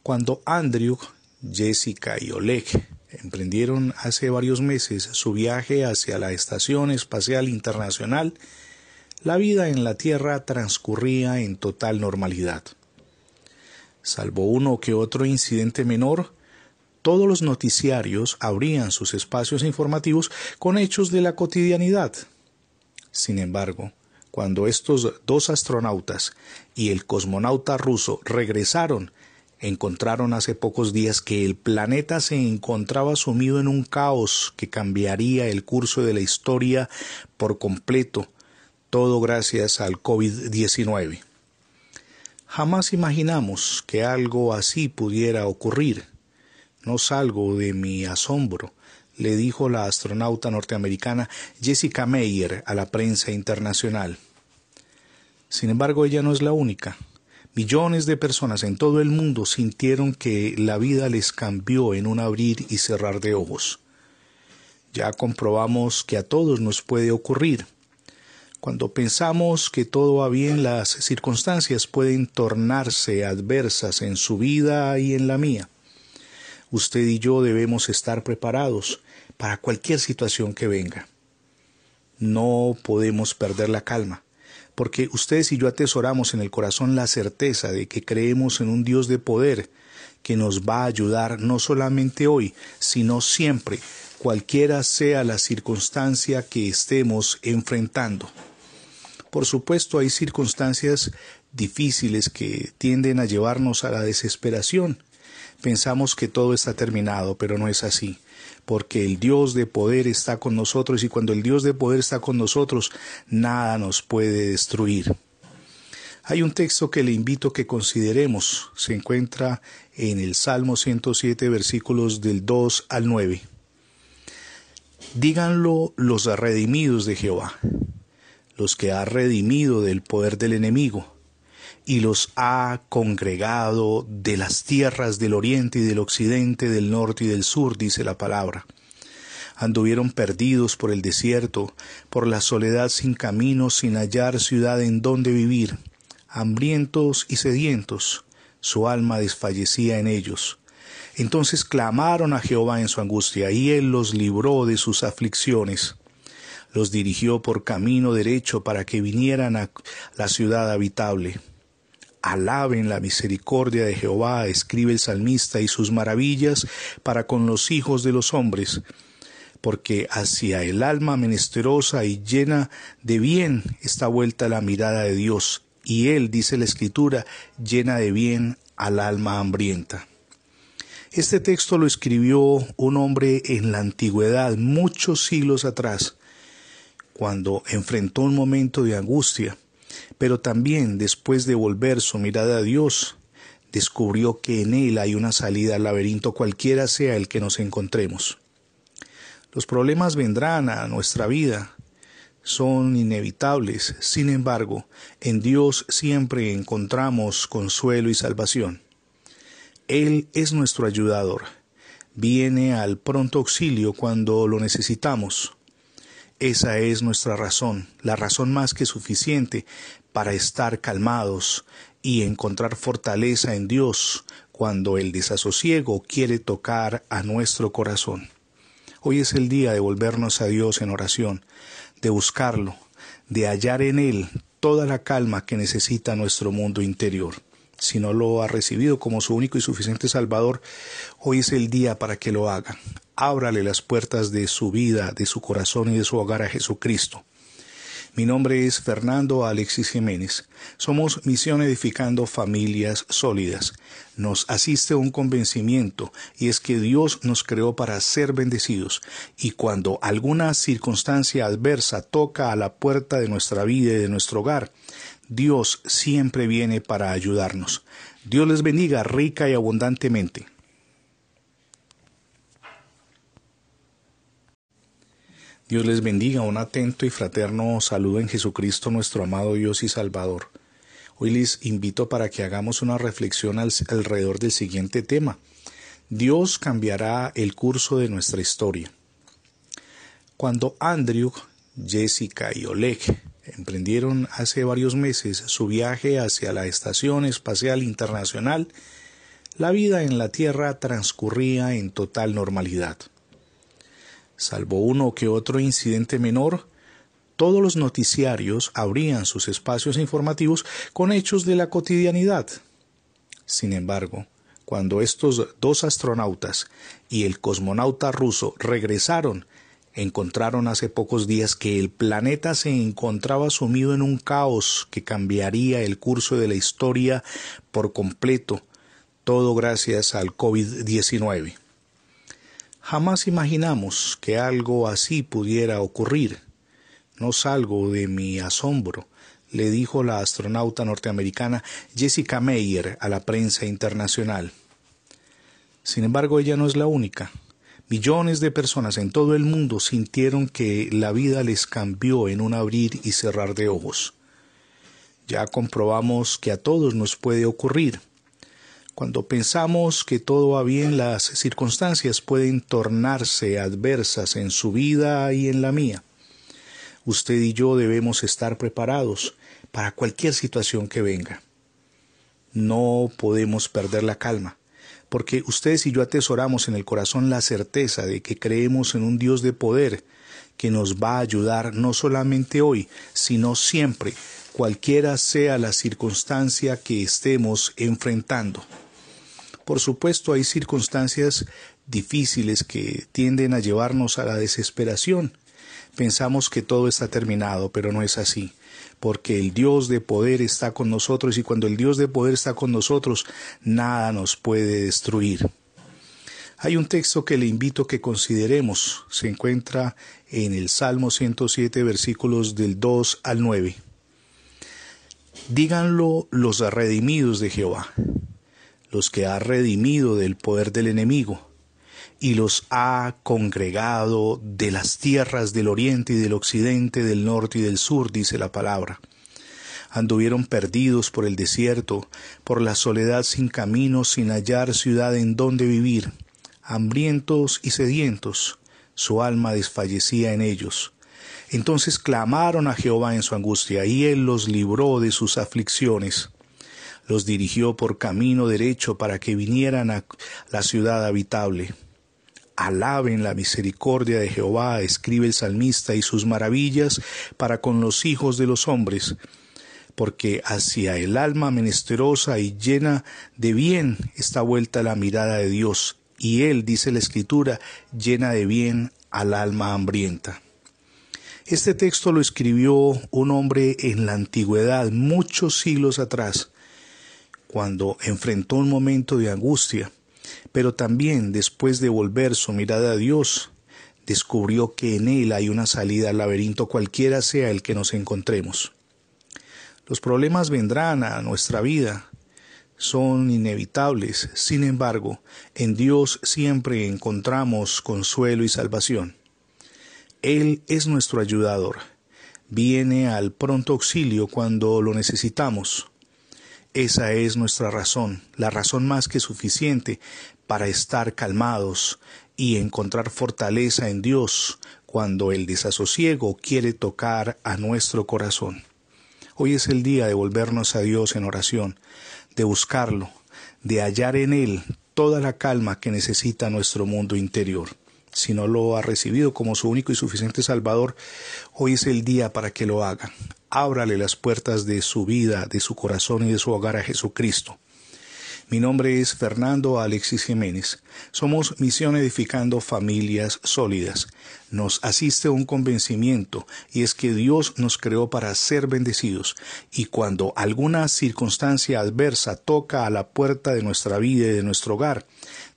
Cuando Andrew, Jessica y Oleg emprendieron hace varios meses su viaje hacia la Estación Espacial Internacional, la vida en la Tierra transcurría en total normalidad. Salvo uno que otro incidente menor, todos los noticiarios abrían sus espacios informativos con hechos de la cotidianidad. Sin embargo, cuando estos dos astronautas y el cosmonauta ruso regresaron, encontraron hace pocos días que el planeta se encontraba sumido en un caos que cambiaría el curso de la historia por completo, todo gracias al COVID-19. Jamás imaginamos que algo así pudiera ocurrir no salgo de mi asombro, le dijo la astronauta norteamericana Jessica Meyer a la prensa internacional. Sin embargo, ella no es la única. Millones de personas en todo el mundo sintieron que la vida les cambió en un abrir y cerrar de ojos. Ya comprobamos que a todos nos puede ocurrir. Cuando pensamos que todo va bien, las circunstancias pueden tornarse adversas en su vida y en la mía usted y yo debemos estar preparados para cualquier situación que venga. No podemos perder la calma, porque ustedes y yo atesoramos en el corazón la certeza de que creemos en un Dios de poder que nos va a ayudar no solamente hoy, sino siempre, cualquiera sea la circunstancia que estemos enfrentando. Por supuesto, hay circunstancias difíciles que tienden a llevarnos a la desesperación, Pensamos que todo está terminado, pero no es así, porque el Dios de poder está con nosotros y cuando el Dios de poder está con nosotros, nada nos puede destruir. Hay un texto que le invito a que consideremos. Se encuentra en el Salmo 107, versículos del 2 al 9. Díganlo los redimidos de Jehová, los que ha redimido del poder del enemigo y los ha congregado de las tierras del oriente y del occidente, del norte y del sur, dice la palabra. Anduvieron perdidos por el desierto, por la soledad sin camino, sin hallar ciudad en donde vivir, hambrientos y sedientos, su alma desfallecía en ellos. Entonces clamaron a Jehová en su angustia, y él los libró de sus aflicciones los dirigió por camino derecho para que vinieran a la ciudad habitable. Alaben la misericordia de Jehová, escribe el salmista, y sus maravillas para con los hijos de los hombres, porque hacia el alma menesterosa y llena de bien está vuelta la mirada de Dios, y él, dice la Escritura, llena de bien al alma hambrienta. Este texto lo escribió un hombre en la antigüedad, muchos siglos atrás, cuando enfrentó un momento de angustia pero también después de volver su mirada a Dios, descubrió que en Él hay una salida al laberinto cualquiera sea el que nos encontremos. Los problemas vendrán a nuestra vida, son inevitables, sin embargo, en Dios siempre encontramos consuelo y salvación. Él es nuestro ayudador, viene al pronto auxilio cuando lo necesitamos. Esa es nuestra razón, la razón más que suficiente para estar calmados y encontrar fortaleza en Dios cuando el desasosiego quiere tocar a nuestro corazón. Hoy es el día de volvernos a Dios en oración, de buscarlo, de hallar en Él toda la calma que necesita nuestro mundo interior. Si no lo ha recibido como su único y suficiente Salvador, hoy es el día para que lo haga ábrale las puertas de su vida, de su corazón y de su hogar a Jesucristo. Mi nombre es Fernando Alexis Jiménez. Somos Misión Edificando Familias Sólidas. Nos asiste un convencimiento y es que Dios nos creó para ser bendecidos y cuando alguna circunstancia adversa toca a la puerta de nuestra vida y de nuestro hogar, Dios siempre viene para ayudarnos. Dios les bendiga rica y abundantemente. Dios les bendiga, un atento y fraterno saludo en Jesucristo nuestro amado Dios y Salvador. Hoy les invito para que hagamos una reflexión alrededor del siguiente tema. Dios cambiará el curso de nuestra historia. Cuando Andrew, Jessica y Oleg emprendieron hace varios meses su viaje hacia la Estación Espacial Internacional, la vida en la Tierra transcurría en total normalidad. Salvo uno que otro incidente menor, todos los noticiarios abrían sus espacios informativos con hechos de la cotidianidad. Sin embargo, cuando estos dos astronautas y el cosmonauta ruso regresaron, encontraron hace pocos días que el planeta se encontraba sumido en un caos que cambiaría el curso de la historia por completo, todo gracias al COVID-19. Jamás imaginamos que algo así pudiera ocurrir. No salgo de mi asombro, le dijo la astronauta norteamericana Jessica Meyer a la prensa internacional. Sin embargo, ella no es la única. Millones de personas en todo el mundo sintieron que la vida les cambió en un abrir y cerrar de ojos. Ya comprobamos que a todos nos puede ocurrir. Cuando pensamos que todo va bien, las circunstancias pueden tornarse adversas en su vida y en la mía. Usted y yo debemos estar preparados para cualquier situación que venga. No podemos perder la calma, porque ustedes y yo atesoramos en el corazón la certeza de que creemos en un Dios de poder que nos va a ayudar no solamente hoy, sino siempre, cualquiera sea la circunstancia que estemos enfrentando. Por supuesto, hay circunstancias difíciles que tienden a llevarnos a la desesperación, Pensamos que todo está terminado, pero no es así, porque el Dios de poder está con nosotros y cuando el Dios de poder está con nosotros, nada nos puede destruir. Hay un texto que le invito a que consideremos, se encuentra en el Salmo 107 versículos del 2 al 9. Díganlo los redimidos de Jehová, los que ha redimido del poder del enemigo y los ha congregado de las tierras del oriente y del occidente, del norte y del sur, dice la palabra. Anduvieron perdidos por el desierto, por la soledad sin camino, sin hallar ciudad en donde vivir, hambrientos y sedientos, su alma desfallecía en ellos. Entonces clamaron a Jehová en su angustia, y él los libró de sus aflicciones los dirigió por camino derecho para que vinieran a la ciudad habitable. Alaben la misericordia de Jehová, escribe el salmista, y sus maravillas para con los hijos de los hombres, porque hacia el alma menesterosa y llena de bien está vuelta la mirada de Dios, y él, dice la Escritura, llena de bien al alma hambrienta. Este texto lo escribió un hombre en la antigüedad, muchos siglos atrás, cuando enfrentó un momento de angustia pero también después de volver su mirada a Dios, descubrió que en Él hay una salida al laberinto cualquiera sea el que nos encontremos. Los problemas vendrán a nuestra vida, son inevitables, sin embargo, en Dios siempre encontramos consuelo y salvación. Él es nuestro ayudador, viene al pronto auxilio cuando lo necesitamos. Esa es nuestra razón, la razón más que suficiente para estar calmados y encontrar fortaleza en Dios cuando el desasosiego quiere tocar a nuestro corazón. Hoy es el día de volvernos a Dios en oración, de buscarlo, de hallar en Él toda la calma que necesita nuestro mundo interior. Si no lo ha recibido como su único y suficiente Salvador, hoy es el día para que lo haga ábrale las puertas de su vida, de su corazón y de su hogar a Jesucristo. Mi nombre es Fernando Alexis Jiménez. Somos Misión Edificando Familias Sólidas. Nos asiste un convencimiento y es que Dios nos creó para ser bendecidos y cuando alguna circunstancia adversa toca a la puerta de nuestra vida y de nuestro hogar,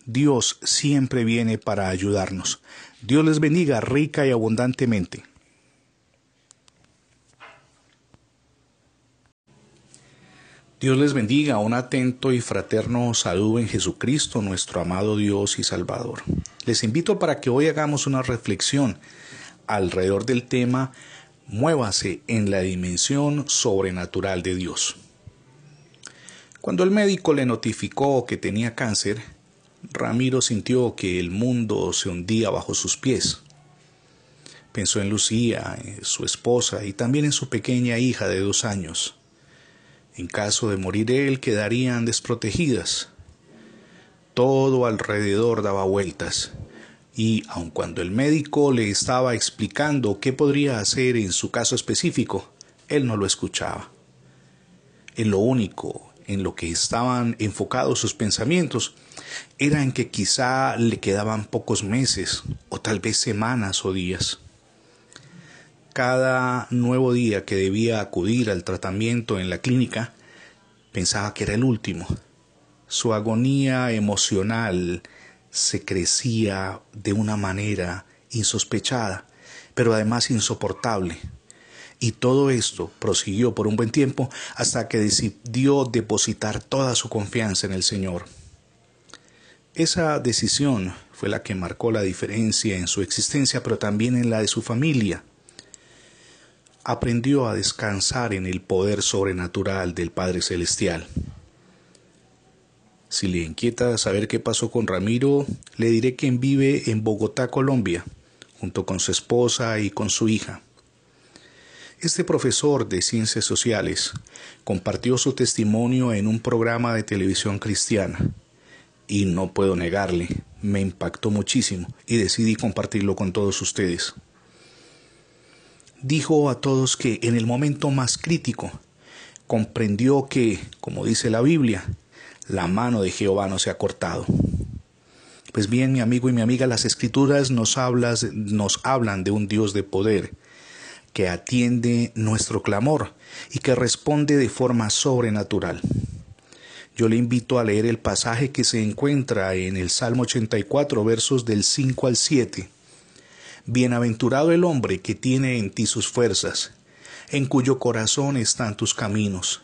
Dios siempre viene para ayudarnos. Dios les bendiga rica y abundantemente. Dios les bendiga, un atento y fraterno saludo en Jesucristo, nuestro amado Dios y Salvador. Les invito para que hoy hagamos una reflexión alrededor del tema Muévase en la dimensión sobrenatural de Dios. Cuando el médico le notificó que tenía cáncer, Ramiro sintió que el mundo se hundía bajo sus pies. Pensó en Lucía, en su esposa y también en su pequeña hija de dos años. En caso de morir él, quedarían desprotegidas. Todo alrededor daba vueltas, y aun cuando el médico le estaba explicando qué podría hacer en su caso específico, él no lo escuchaba. En lo único en lo que estaban enfocados sus pensamientos era en que quizá le quedaban pocos meses o tal vez semanas o días cada nuevo día que debía acudir al tratamiento en la clínica, pensaba que era el último. Su agonía emocional se crecía de una manera insospechada, pero además insoportable. Y todo esto prosiguió por un buen tiempo hasta que decidió depositar toda su confianza en el Señor. Esa decisión fue la que marcó la diferencia en su existencia, pero también en la de su familia aprendió a descansar en el poder sobrenatural del Padre Celestial. Si le inquieta saber qué pasó con Ramiro, le diré que vive en Bogotá, Colombia, junto con su esposa y con su hija. Este profesor de ciencias sociales compartió su testimonio en un programa de televisión cristiana y no puedo negarle, me impactó muchísimo y decidí compartirlo con todos ustedes dijo a todos que en el momento más crítico comprendió que, como dice la Biblia, la mano de Jehová no se ha cortado. Pues bien, mi amigo y mi amiga, las escrituras nos, hablas, nos hablan de un Dios de poder que atiende nuestro clamor y que responde de forma sobrenatural. Yo le invito a leer el pasaje que se encuentra en el Salmo 84, versos del 5 al 7 Bienaventurado el hombre que tiene en ti sus fuerzas, en cuyo corazón están tus caminos.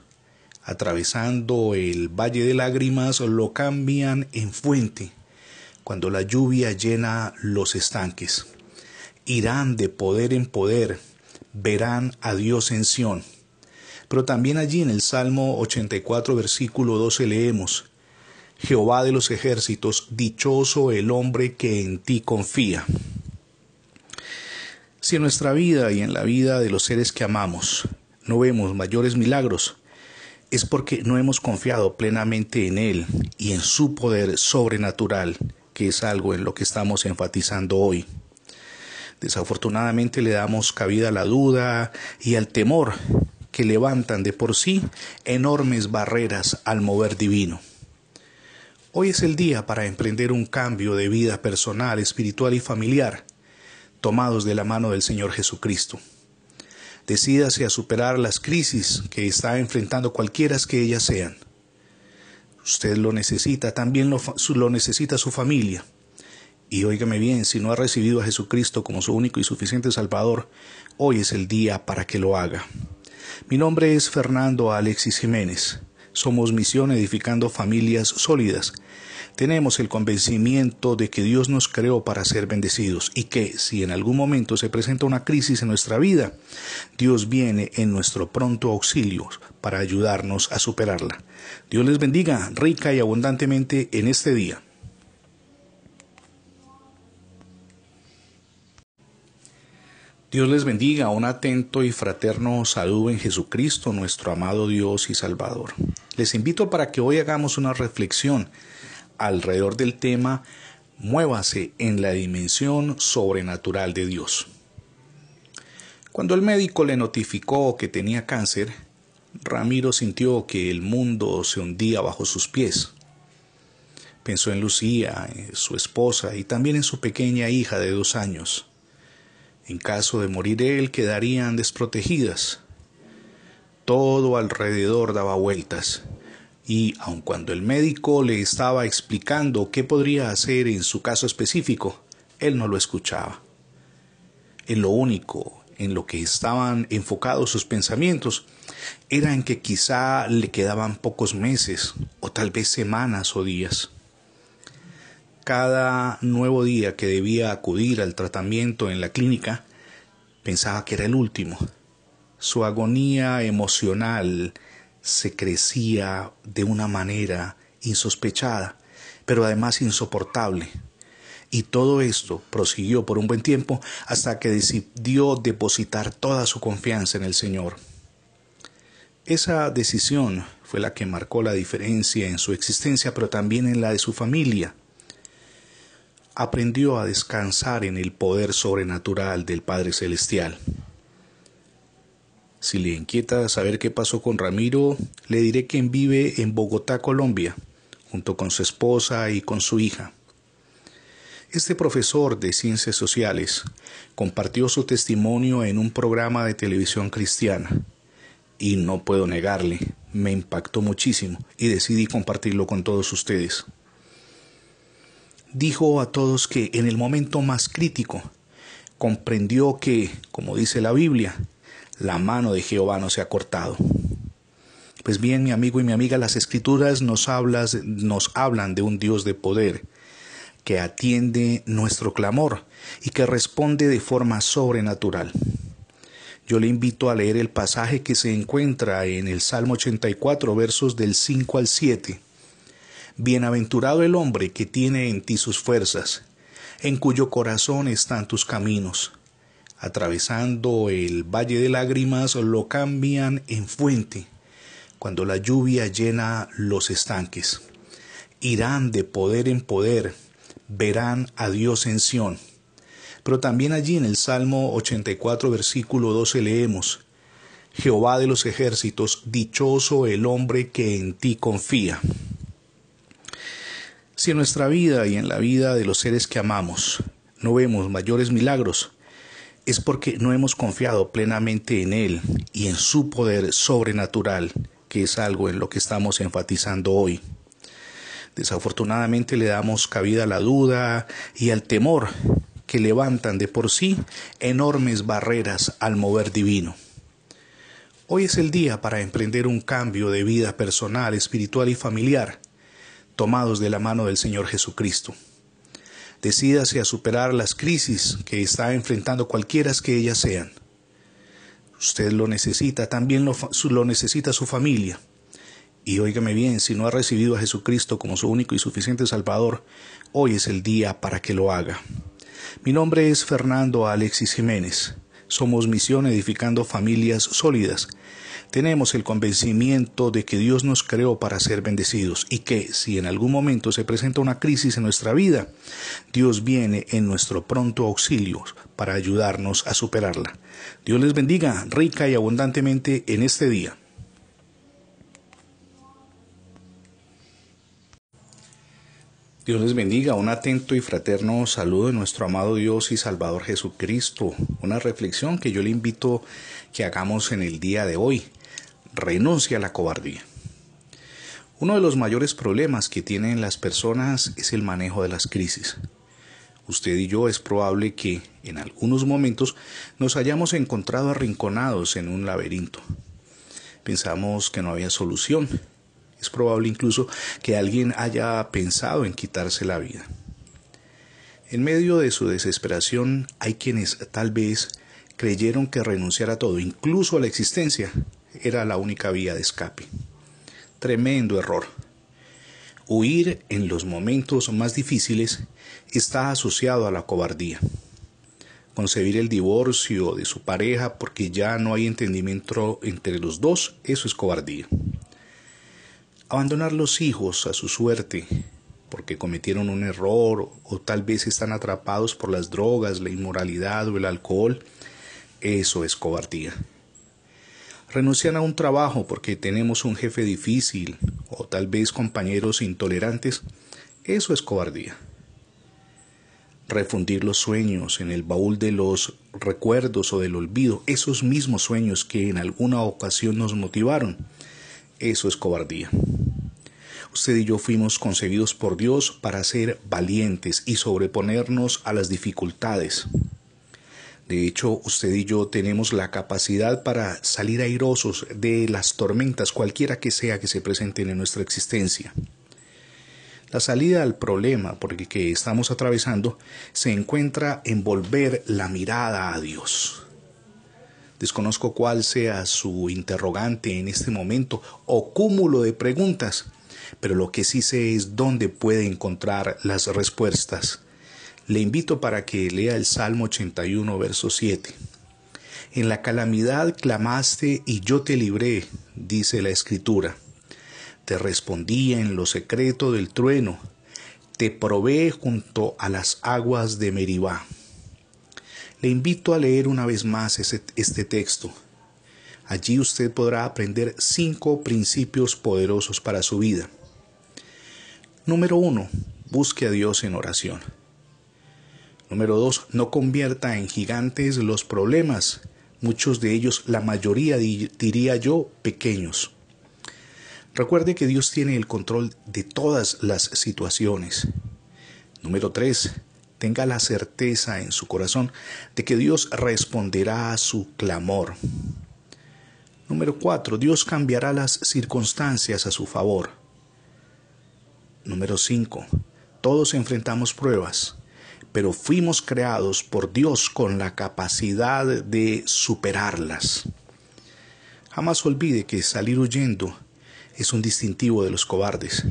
Atravesando el valle de lágrimas lo cambian en fuente, cuando la lluvia llena los estanques. Irán de poder en poder, verán a Dios en Sión. Pero también allí en el Salmo 84, versículo 12 leemos, Jehová de los ejércitos, dichoso el hombre que en ti confía. Si en nuestra vida y en la vida de los seres que amamos no vemos mayores milagros, es porque no hemos confiado plenamente en Él y en su poder sobrenatural, que es algo en lo que estamos enfatizando hoy. Desafortunadamente le damos cabida a la duda y al temor que levantan de por sí enormes barreras al mover divino. Hoy es el día para emprender un cambio de vida personal, espiritual y familiar tomados de la mano del Señor Jesucristo. Decídase a superar las crisis que está enfrentando cualquiera que ellas sean. Usted lo necesita, también lo, lo necesita su familia. Y óigame bien, si no ha recibido a Jesucristo como su único y suficiente Salvador, hoy es el día para que lo haga. Mi nombre es Fernando Alexis Jiménez. Somos Misión Edificando Familias Sólidas tenemos el convencimiento de que Dios nos creó para ser bendecidos y que si en algún momento se presenta una crisis en nuestra vida, Dios viene en nuestro pronto auxilio para ayudarnos a superarla. Dios les bendiga rica y abundantemente en este día. Dios les bendiga, un atento y fraterno saludo en Jesucristo, nuestro amado Dios y Salvador. Les invito para que hoy hagamos una reflexión alrededor del tema Muévase en la dimensión sobrenatural de Dios. Cuando el médico le notificó que tenía cáncer, Ramiro sintió que el mundo se hundía bajo sus pies. Pensó en Lucía, en su esposa y también en su pequeña hija de dos años. En caso de morir él, quedarían desprotegidas. Todo alrededor daba vueltas y aun cuando el médico le estaba explicando qué podría hacer en su caso específico, él no lo escuchaba. En lo único en lo que estaban enfocados sus pensamientos era en que quizá le quedaban pocos meses o tal vez semanas o días. Cada nuevo día que debía acudir al tratamiento en la clínica pensaba que era el último. Su agonía emocional se crecía de una manera insospechada, pero además insoportable. Y todo esto prosiguió por un buen tiempo hasta que decidió depositar toda su confianza en el Señor. Esa decisión fue la que marcó la diferencia en su existencia, pero también en la de su familia. Aprendió a descansar en el poder sobrenatural del Padre Celestial. Si le inquieta saber qué pasó con Ramiro, le diré que vive en Bogotá, Colombia, junto con su esposa y con su hija. Este profesor de ciencias sociales compartió su testimonio en un programa de televisión cristiana y no puedo negarle, me impactó muchísimo y decidí compartirlo con todos ustedes. Dijo a todos que en el momento más crítico comprendió que, como dice la Biblia, la mano de Jehová no se ha cortado. Pues bien, mi amigo y mi amiga, las escrituras nos, hablas, nos hablan de un Dios de poder que atiende nuestro clamor y que responde de forma sobrenatural. Yo le invito a leer el pasaje que se encuentra en el Salmo 84, versos del 5 al 7. Bienaventurado el hombre que tiene en ti sus fuerzas, en cuyo corazón están tus caminos atravesando el valle de lágrimas, lo cambian en fuente, cuando la lluvia llena los estanques. Irán de poder en poder, verán a Dios en Sión. Pero también allí en el Salmo 84, versículo 12 leemos, Jehová de los ejércitos, dichoso el hombre que en ti confía. Si en nuestra vida y en la vida de los seres que amamos no vemos mayores milagros, es porque no hemos confiado plenamente en Él y en su poder sobrenatural, que es algo en lo que estamos enfatizando hoy. Desafortunadamente le damos cabida a la duda y al temor que levantan de por sí enormes barreras al mover divino. Hoy es el día para emprender un cambio de vida personal, espiritual y familiar, tomados de la mano del Señor Jesucristo. Decídase a superar las crisis que está enfrentando cualquiera que ellas sean. Usted lo necesita, también lo, lo necesita su familia. Y óigame bien, si no ha recibido a Jesucristo como su único y suficiente Salvador, hoy es el día para que lo haga. Mi nombre es Fernando Alexis Jiménez. Somos Misión Edificando Familias Sólidas tenemos el convencimiento de que Dios nos creó para ser bendecidos y que si en algún momento se presenta una crisis en nuestra vida, Dios viene en nuestro pronto auxilio para ayudarnos a superarla. Dios les bendiga rica y abundantemente en este día. Dios les bendiga, un atento y fraterno saludo de nuestro amado Dios y Salvador Jesucristo, una reflexión que yo le invito que hagamos en el día de hoy renuncia a la cobardía. Uno de los mayores problemas que tienen las personas es el manejo de las crisis. Usted y yo es probable que en algunos momentos nos hayamos encontrado arrinconados en un laberinto. Pensamos que no había solución. Es probable incluso que alguien haya pensado en quitarse la vida. En medio de su desesperación hay quienes tal vez creyeron que renunciar a todo, incluso a la existencia, era la única vía de escape. Tremendo error. Huir en los momentos más difíciles está asociado a la cobardía. Concebir el divorcio de su pareja porque ya no hay entendimiento entre los dos, eso es cobardía. Abandonar los hijos a su suerte porque cometieron un error o tal vez están atrapados por las drogas, la inmoralidad o el alcohol, eso es cobardía renuncian a un trabajo porque tenemos un jefe difícil o tal vez compañeros intolerantes, eso es cobardía. Refundir los sueños en el baúl de los recuerdos o del olvido, esos mismos sueños que en alguna ocasión nos motivaron, eso es cobardía. Usted y yo fuimos concebidos por Dios para ser valientes y sobreponernos a las dificultades. De hecho, usted y yo tenemos la capacidad para salir airosos de las tormentas, cualquiera que sea que se presenten en nuestra existencia. La salida al problema por el que estamos atravesando se encuentra en volver la mirada a Dios. Desconozco cuál sea su interrogante en este momento o cúmulo de preguntas, pero lo que sí sé es dónde puede encontrar las respuestas le invito para que lea el Salmo 81, verso 7. En la calamidad clamaste y yo te libré, dice la Escritura. Te respondí en lo secreto del trueno, te probé junto a las aguas de Meribá. Le invito a leer una vez más este texto. Allí usted podrá aprender cinco principios poderosos para su vida. Número uno, busque a Dios en oración. Número dos, no convierta en gigantes los problemas, muchos de ellos, la mayoría diría yo, pequeños. Recuerde que Dios tiene el control de todas las situaciones. Número tres, tenga la certeza en su corazón de que Dios responderá a su clamor. Número cuatro, Dios cambiará las circunstancias a su favor. Número cinco, todos enfrentamos pruebas pero fuimos creados por Dios con la capacidad de superarlas. Jamás olvide que salir huyendo es un distintivo de los cobardes,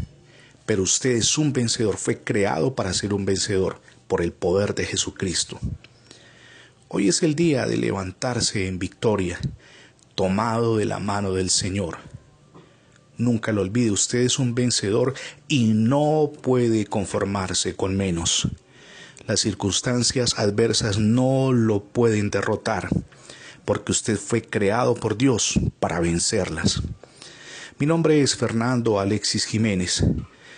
pero usted es un vencedor, fue creado para ser un vencedor por el poder de Jesucristo. Hoy es el día de levantarse en victoria, tomado de la mano del Señor. Nunca lo olvide, usted es un vencedor y no puede conformarse con menos. Las circunstancias adversas no lo pueden derrotar, porque usted fue creado por Dios para vencerlas. Mi nombre es Fernando Alexis Jiménez.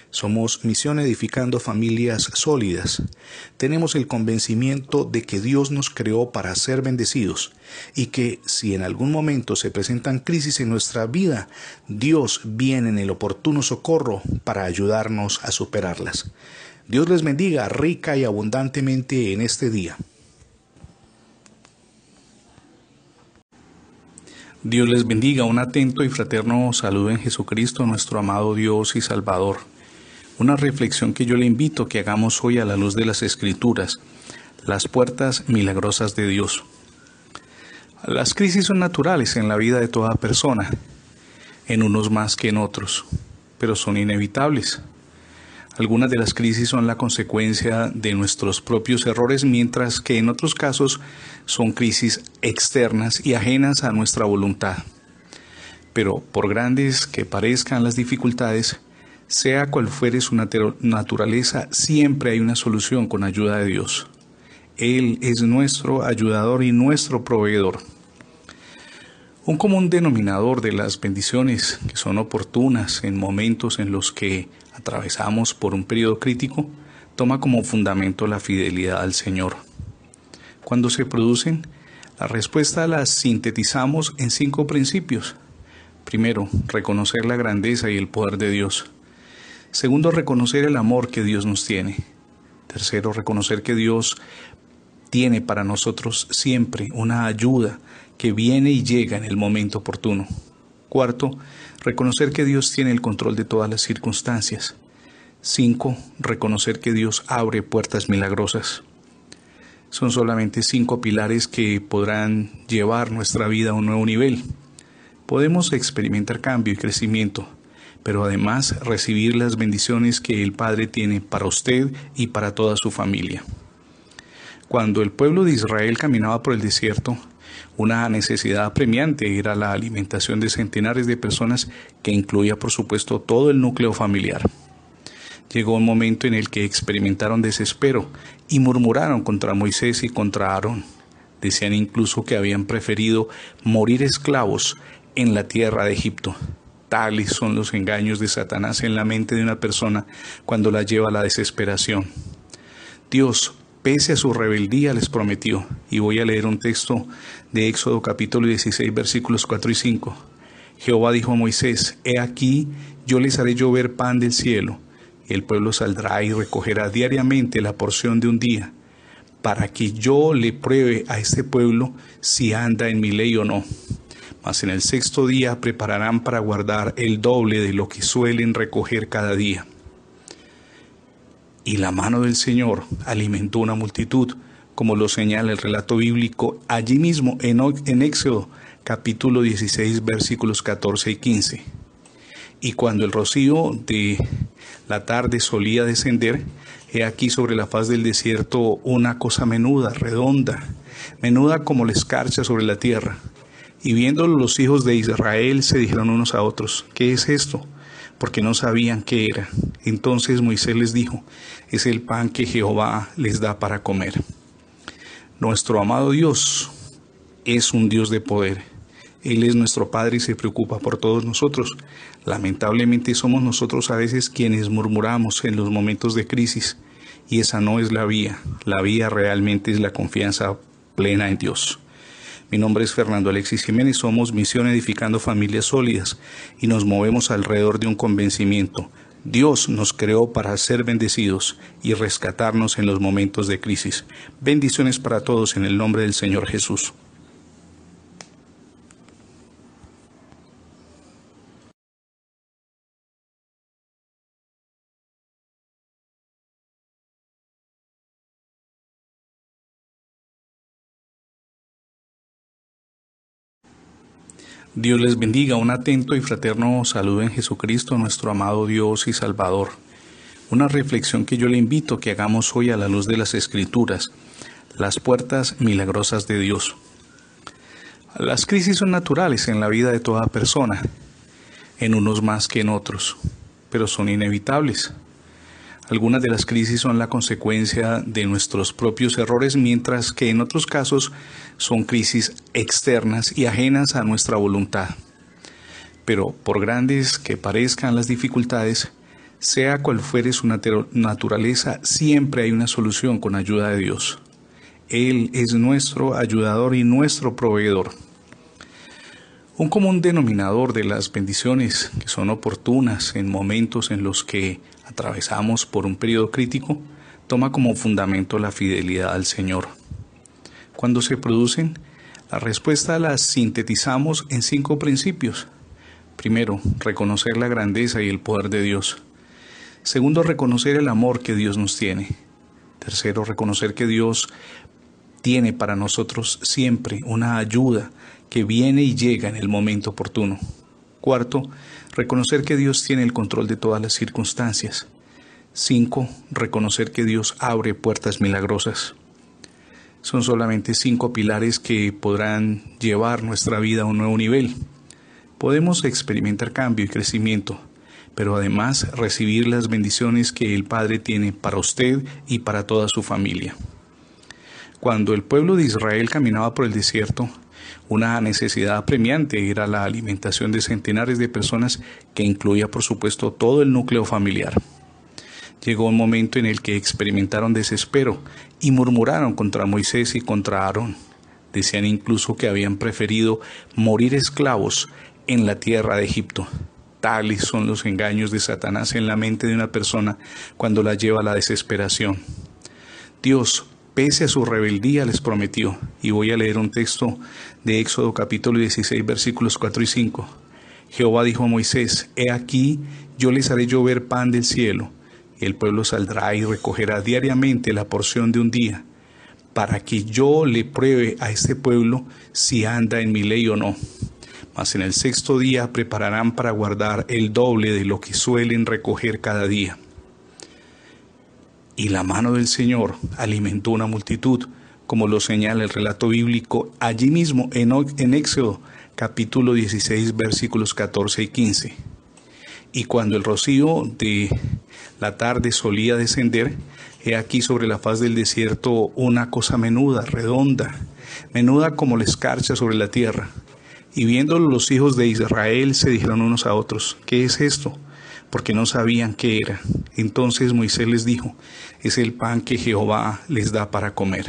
Somos Misión Edificando Familias Sólidas. Tenemos el convencimiento de que Dios nos creó para ser bendecidos y que si en algún momento se presentan crisis en nuestra vida, Dios viene en el oportuno socorro para ayudarnos a superarlas. Dios les bendiga rica y abundantemente en este día. Dios les bendiga, un atento y fraterno saludo en Jesucristo, nuestro amado Dios y Salvador. Una reflexión que yo le invito a que hagamos hoy a la luz de las Escrituras, las puertas milagrosas de Dios. Las crisis son naturales en la vida de toda persona, en unos más que en otros, pero son inevitables. Algunas de las crisis son la consecuencia de nuestros propios errores, mientras que en otros casos son crisis externas y ajenas a nuestra voluntad. Pero por grandes que parezcan las dificultades, sea cual fuere su naturaleza, siempre hay una solución con ayuda de Dios. Él es nuestro ayudador y nuestro proveedor. Un común denominador de las bendiciones que son oportunas en momentos en los que atravesamos por un periodo crítico toma como fundamento la fidelidad al Señor. Cuando se producen, la respuesta la sintetizamos en cinco principios. Primero, reconocer la grandeza y el poder de Dios. Segundo, reconocer el amor que Dios nos tiene. Tercero, reconocer que Dios tiene para nosotros siempre una ayuda que viene y llega en el momento oportuno. Cuarto, reconocer que Dios tiene el control de todas las circunstancias. Cinco, reconocer que Dios abre puertas milagrosas. Son solamente cinco pilares que podrán llevar nuestra vida a un nuevo nivel. Podemos experimentar cambio y crecimiento, pero además recibir las bendiciones que el Padre tiene para usted y para toda su familia. Cuando el pueblo de Israel caminaba por el desierto, una necesidad apremiante era la alimentación de centenares de personas que incluía por supuesto todo el núcleo familiar. Llegó un momento en el que experimentaron desespero y murmuraron contra Moisés y contra Aarón. Decían incluso que habían preferido morir esclavos en la tierra de Egipto. Tales son los engaños de Satanás en la mente de una persona cuando la lleva a la desesperación. Dios pese a su rebeldía, les prometió. Y voy a leer un texto de Éxodo capítulo 16 versículos 4 y 5. Jehová dijo a Moisés, He aquí, yo les haré llover pan del cielo, y el pueblo saldrá y recogerá diariamente la porción de un día, para que yo le pruebe a este pueblo si anda en mi ley o no. Mas en el sexto día prepararán para guardar el doble de lo que suelen recoger cada día y la mano del Señor alimentó una multitud, como lo señala el relato bíblico allí mismo en, Éxodo capítulo 16 versículos 14 y 15. Y cuando el rocío de la tarde solía descender, He aquí sobre la faz del desierto una cosa menuda, redonda, menuda como la escarcha sobre la tierra. Y viéndolo los hijos de Israel se dijeron unos a otros, ¿qué es esto? Porque no sabían qué era. Entonces Moisés les dijo, es el pan que Jehová les da para comer. Nuestro amado Dios es un Dios de poder. Él es nuestro Padre y se preocupa por todos nosotros. Lamentablemente somos nosotros a veces quienes murmuramos en los momentos de crisis y esa no es la vía. La vía realmente es la confianza plena en Dios. Mi nombre es Fernando Alexis Jiménez, somos Misión Edificando Familias Sólidas y nos movemos alrededor de un convencimiento. Dios nos creó para ser bendecidos y rescatarnos en los momentos de crisis. Bendiciones para todos en el nombre del Señor Jesús. Dios les bendiga. Un atento y fraterno saludo en Jesucristo, nuestro amado Dios y Salvador. Una reflexión que yo le invito que hagamos hoy a la luz de las Escrituras, las puertas milagrosas de Dios. Las crisis son naturales en la vida de toda persona, en unos más que en otros, pero son inevitables. Algunas de las crisis son la consecuencia de nuestros propios errores, mientras que en otros casos son crisis externas y ajenas a nuestra voluntad. Pero por grandes que parezcan las dificultades, sea cual fuere su naturaleza, siempre hay una solución con ayuda de Dios. Él es nuestro ayudador y nuestro proveedor. Un común denominador de las bendiciones que son oportunas en momentos en los que atravesamos por un periodo crítico toma como fundamento la fidelidad al Señor. Cuando se producen, la respuesta la sintetizamos en cinco principios. Primero, reconocer la grandeza y el poder de Dios. Segundo, reconocer el amor que Dios nos tiene. Tercero, reconocer que Dios tiene para nosotros siempre una ayuda que viene y llega en el momento oportuno. Cuarto, reconocer que Dios tiene el control de todas las circunstancias. Cinco, reconocer que Dios abre puertas milagrosas. Son solamente cinco pilares que podrán llevar nuestra vida a un nuevo nivel. Podemos experimentar cambio y crecimiento, pero además recibir las bendiciones que el Padre tiene para usted y para toda su familia. Cuando el pueblo de Israel caminaba por el desierto, una necesidad apremiante era la alimentación de centenares de personas que incluía por supuesto todo el núcleo familiar. Llegó un momento en el que experimentaron desespero y murmuraron contra Moisés y contra Aarón. Decían incluso que habían preferido morir esclavos en la tierra de Egipto. Tales son los engaños de Satanás en la mente de una persona cuando la lleva a la desesperación. Dios pese a su rebeldía, les prometió. Y voy a leer un texto de Éxodo capítulo 16, versículos 4 y 5. Jehová dijo a Moisés, He aquí, yo les haré llover pan del cielo, y el pueblo saldrá y recogerá diariamente la porción de un día, para que yo le pruebe a este pueblo si anda en mi ley o no. Mas en el sexto día prepararán para guardar el doble de lo que suelen recoger cada día y la mano del Señor alimentó una multitud, como lo señala el relato bíblico allí mismo en, Éxodo capítulo 16 versículos 14 y 15. Y cuando el rocío de la tarde solía descender, he aquí sobre la faz del desierto una cosa menuda, redonda, menuda como la escarcha sobre la tierra. Y viéndolo los hijos de Israel se dijeron unos a otros, ¿qué es esto? Porque no sabían qué era. Entonces Moisés les dijo, es el pan que Jehová les da para comer.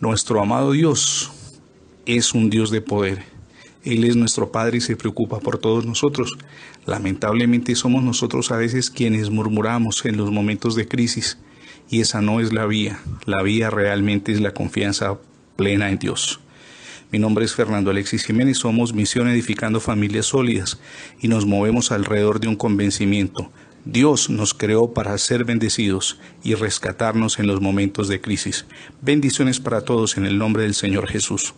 Nuestro amado Dios es un Dios de poder. Él es nuestro Padre y se preocupa por todos nosotros. Lamentablemente somos nosotros a veces quienes murmuramos en los momentos de crisis y esa no es la vía. La vía realmente es la confianza plena en Dios. Mi nombre es Fernando Alexis Jiménez, somos Misión Edificando Familias Sólidas y nos movemos alrededor de un convencimiento. Dios nos creó para ser bendecidos y rescatarnos en los momentos de crisis. Bendiciones para todos en el nombre del Señor Jesús.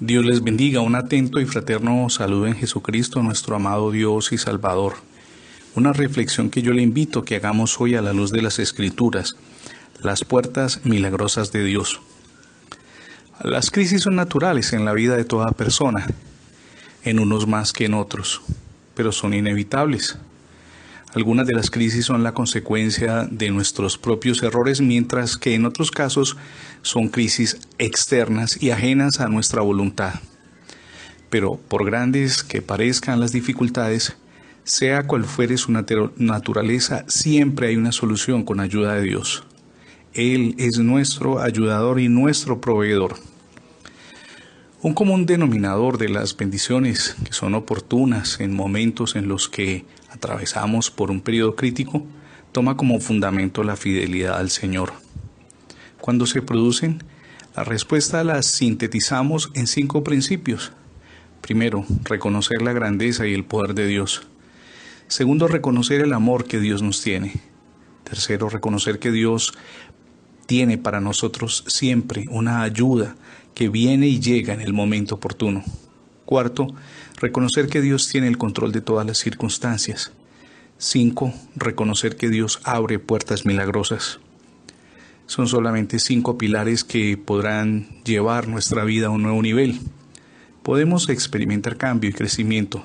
Dios les bendiga, un atento y fraterno saludo en Jesucristo, nuestro amado Dios y Salvador. Una reflexión que yo le invito a que hagamos hoy a la luz de las Escrituras, las puertas milagrosas de Dios. Las crisis son naturales en la vida de toda persona, en unos más que en otros, pero son inevitables. Algunas de las crisis son la consecuencia de nuestros propios errores, mientras que en otros casos son crisis externas y ajenas a nuestra voluntad. Pero por grandes que parezcan las dificultades, sea cual fuere su naturaleza, siempre hay una solución con ayuda de Dios. Él es nuestro ayudador y nuestro proveedor. Un común denominador de las bendiciones que son oportunas en momentos en los que atravesamos por un periodo crítico toma como fundamento la fidelidad al Señor. Cuando se producen, la respuesta la sintetizamos en cinco principios. Primero, reconocer la grandeza y el poder de Dios. Segundo, reconocer el amor que Dios nos tiene. Tercero, reconocer que Dios tiene para nosotros siempre una ayuda que viene y llega en el momento oportuno. Cuarto, reconocer que Dios tiene el control de todas las circunstancias. Cinco, reconocer que Dios abre puertas milagrosas. Son solamente cinco pilares que podrán llevar nuestra vida a un nuevo nivel. Podemos experimentar cambio y crecimiento,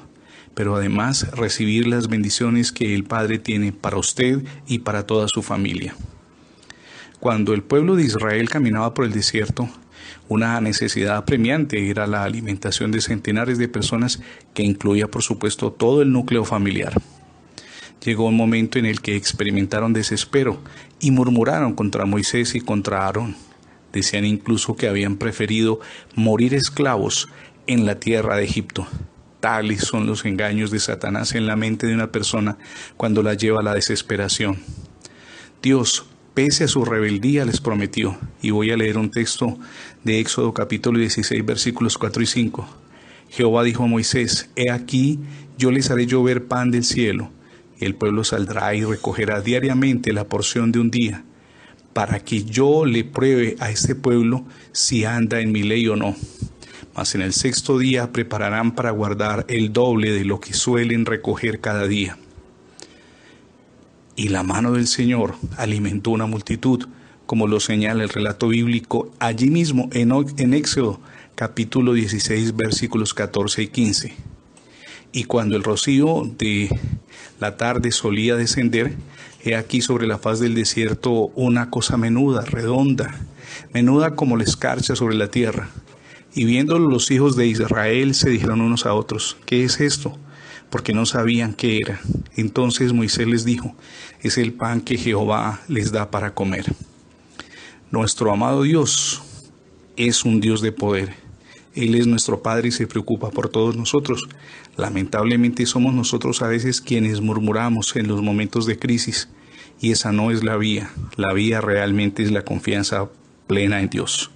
pero además recibir las bendiciones que el Padre tiene para usted y para toda su familia. Cuando el pueblo de Israel caminaba por el desierto, una necesidad apremiante era la alimentación de centenares de personas que incluía por supuesto todo el núcleo familiar. Llegó un momento en el que experimentaron desespero y murmuraron contra Moisés y contra Aarón. Decían incluso que habían preferido morir esclavos en la tierra de Egipto. Tales son los engaños de Satanás en la mente de una persona cuando la lleva a la desesperación. Dios pese a su rebeldía, les prometió. Y voy a leer un texto de Éxodo capítulo 16, versículos 4 y 5. Jehová dijo a Moisés, He aquí, yo les haré llover pan del cielo, el pueblo saldrá y recogerá diariamente la porción de un día, para que yo le pruebe a este pueblo si anda en mi ley o no. Mas en el sexto día prepararán para guardar el doble de lo que suelen recoger cada día y la mano del Señor alimentó una multitud, como lo señala el relato bíblico allí mismo en, en Éxodo capítulo 16 versículos 14 y 15. Y cuando el rocío de la tarde solía descender, he aquí sobre la faz del desierto una cosa menuda, redonda, menuda como la escarcha sobre la tierra. Y viéndolo los hijos de Israel se dijeron unos a otros, ¿qué es esto? Porque no sabían qué era. Entonces Moisés les dijo, es el pan que Jehová les da para comer. Nuestro amado Dios es un Dios de poder. Él es nuestro Padre y se preocupa por todos nosotros. Lamentablemente somos nosotros a veces quienes murmuramos en los momentos de crisis y esa no es la vía. La vía realmente es la confianza plena en Dios.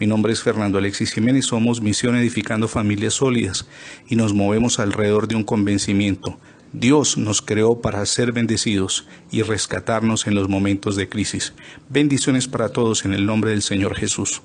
Mi nombre es Fernando Alexis Jiménez, somos Misión Edificando Familias Sólidas y nos movemos alrededor de un convencimiento. Dios nos creó para ser bendecidos y rescatarnos en los momentos de crisis. Bendiciones para todos en el nombre del Señor Jesús.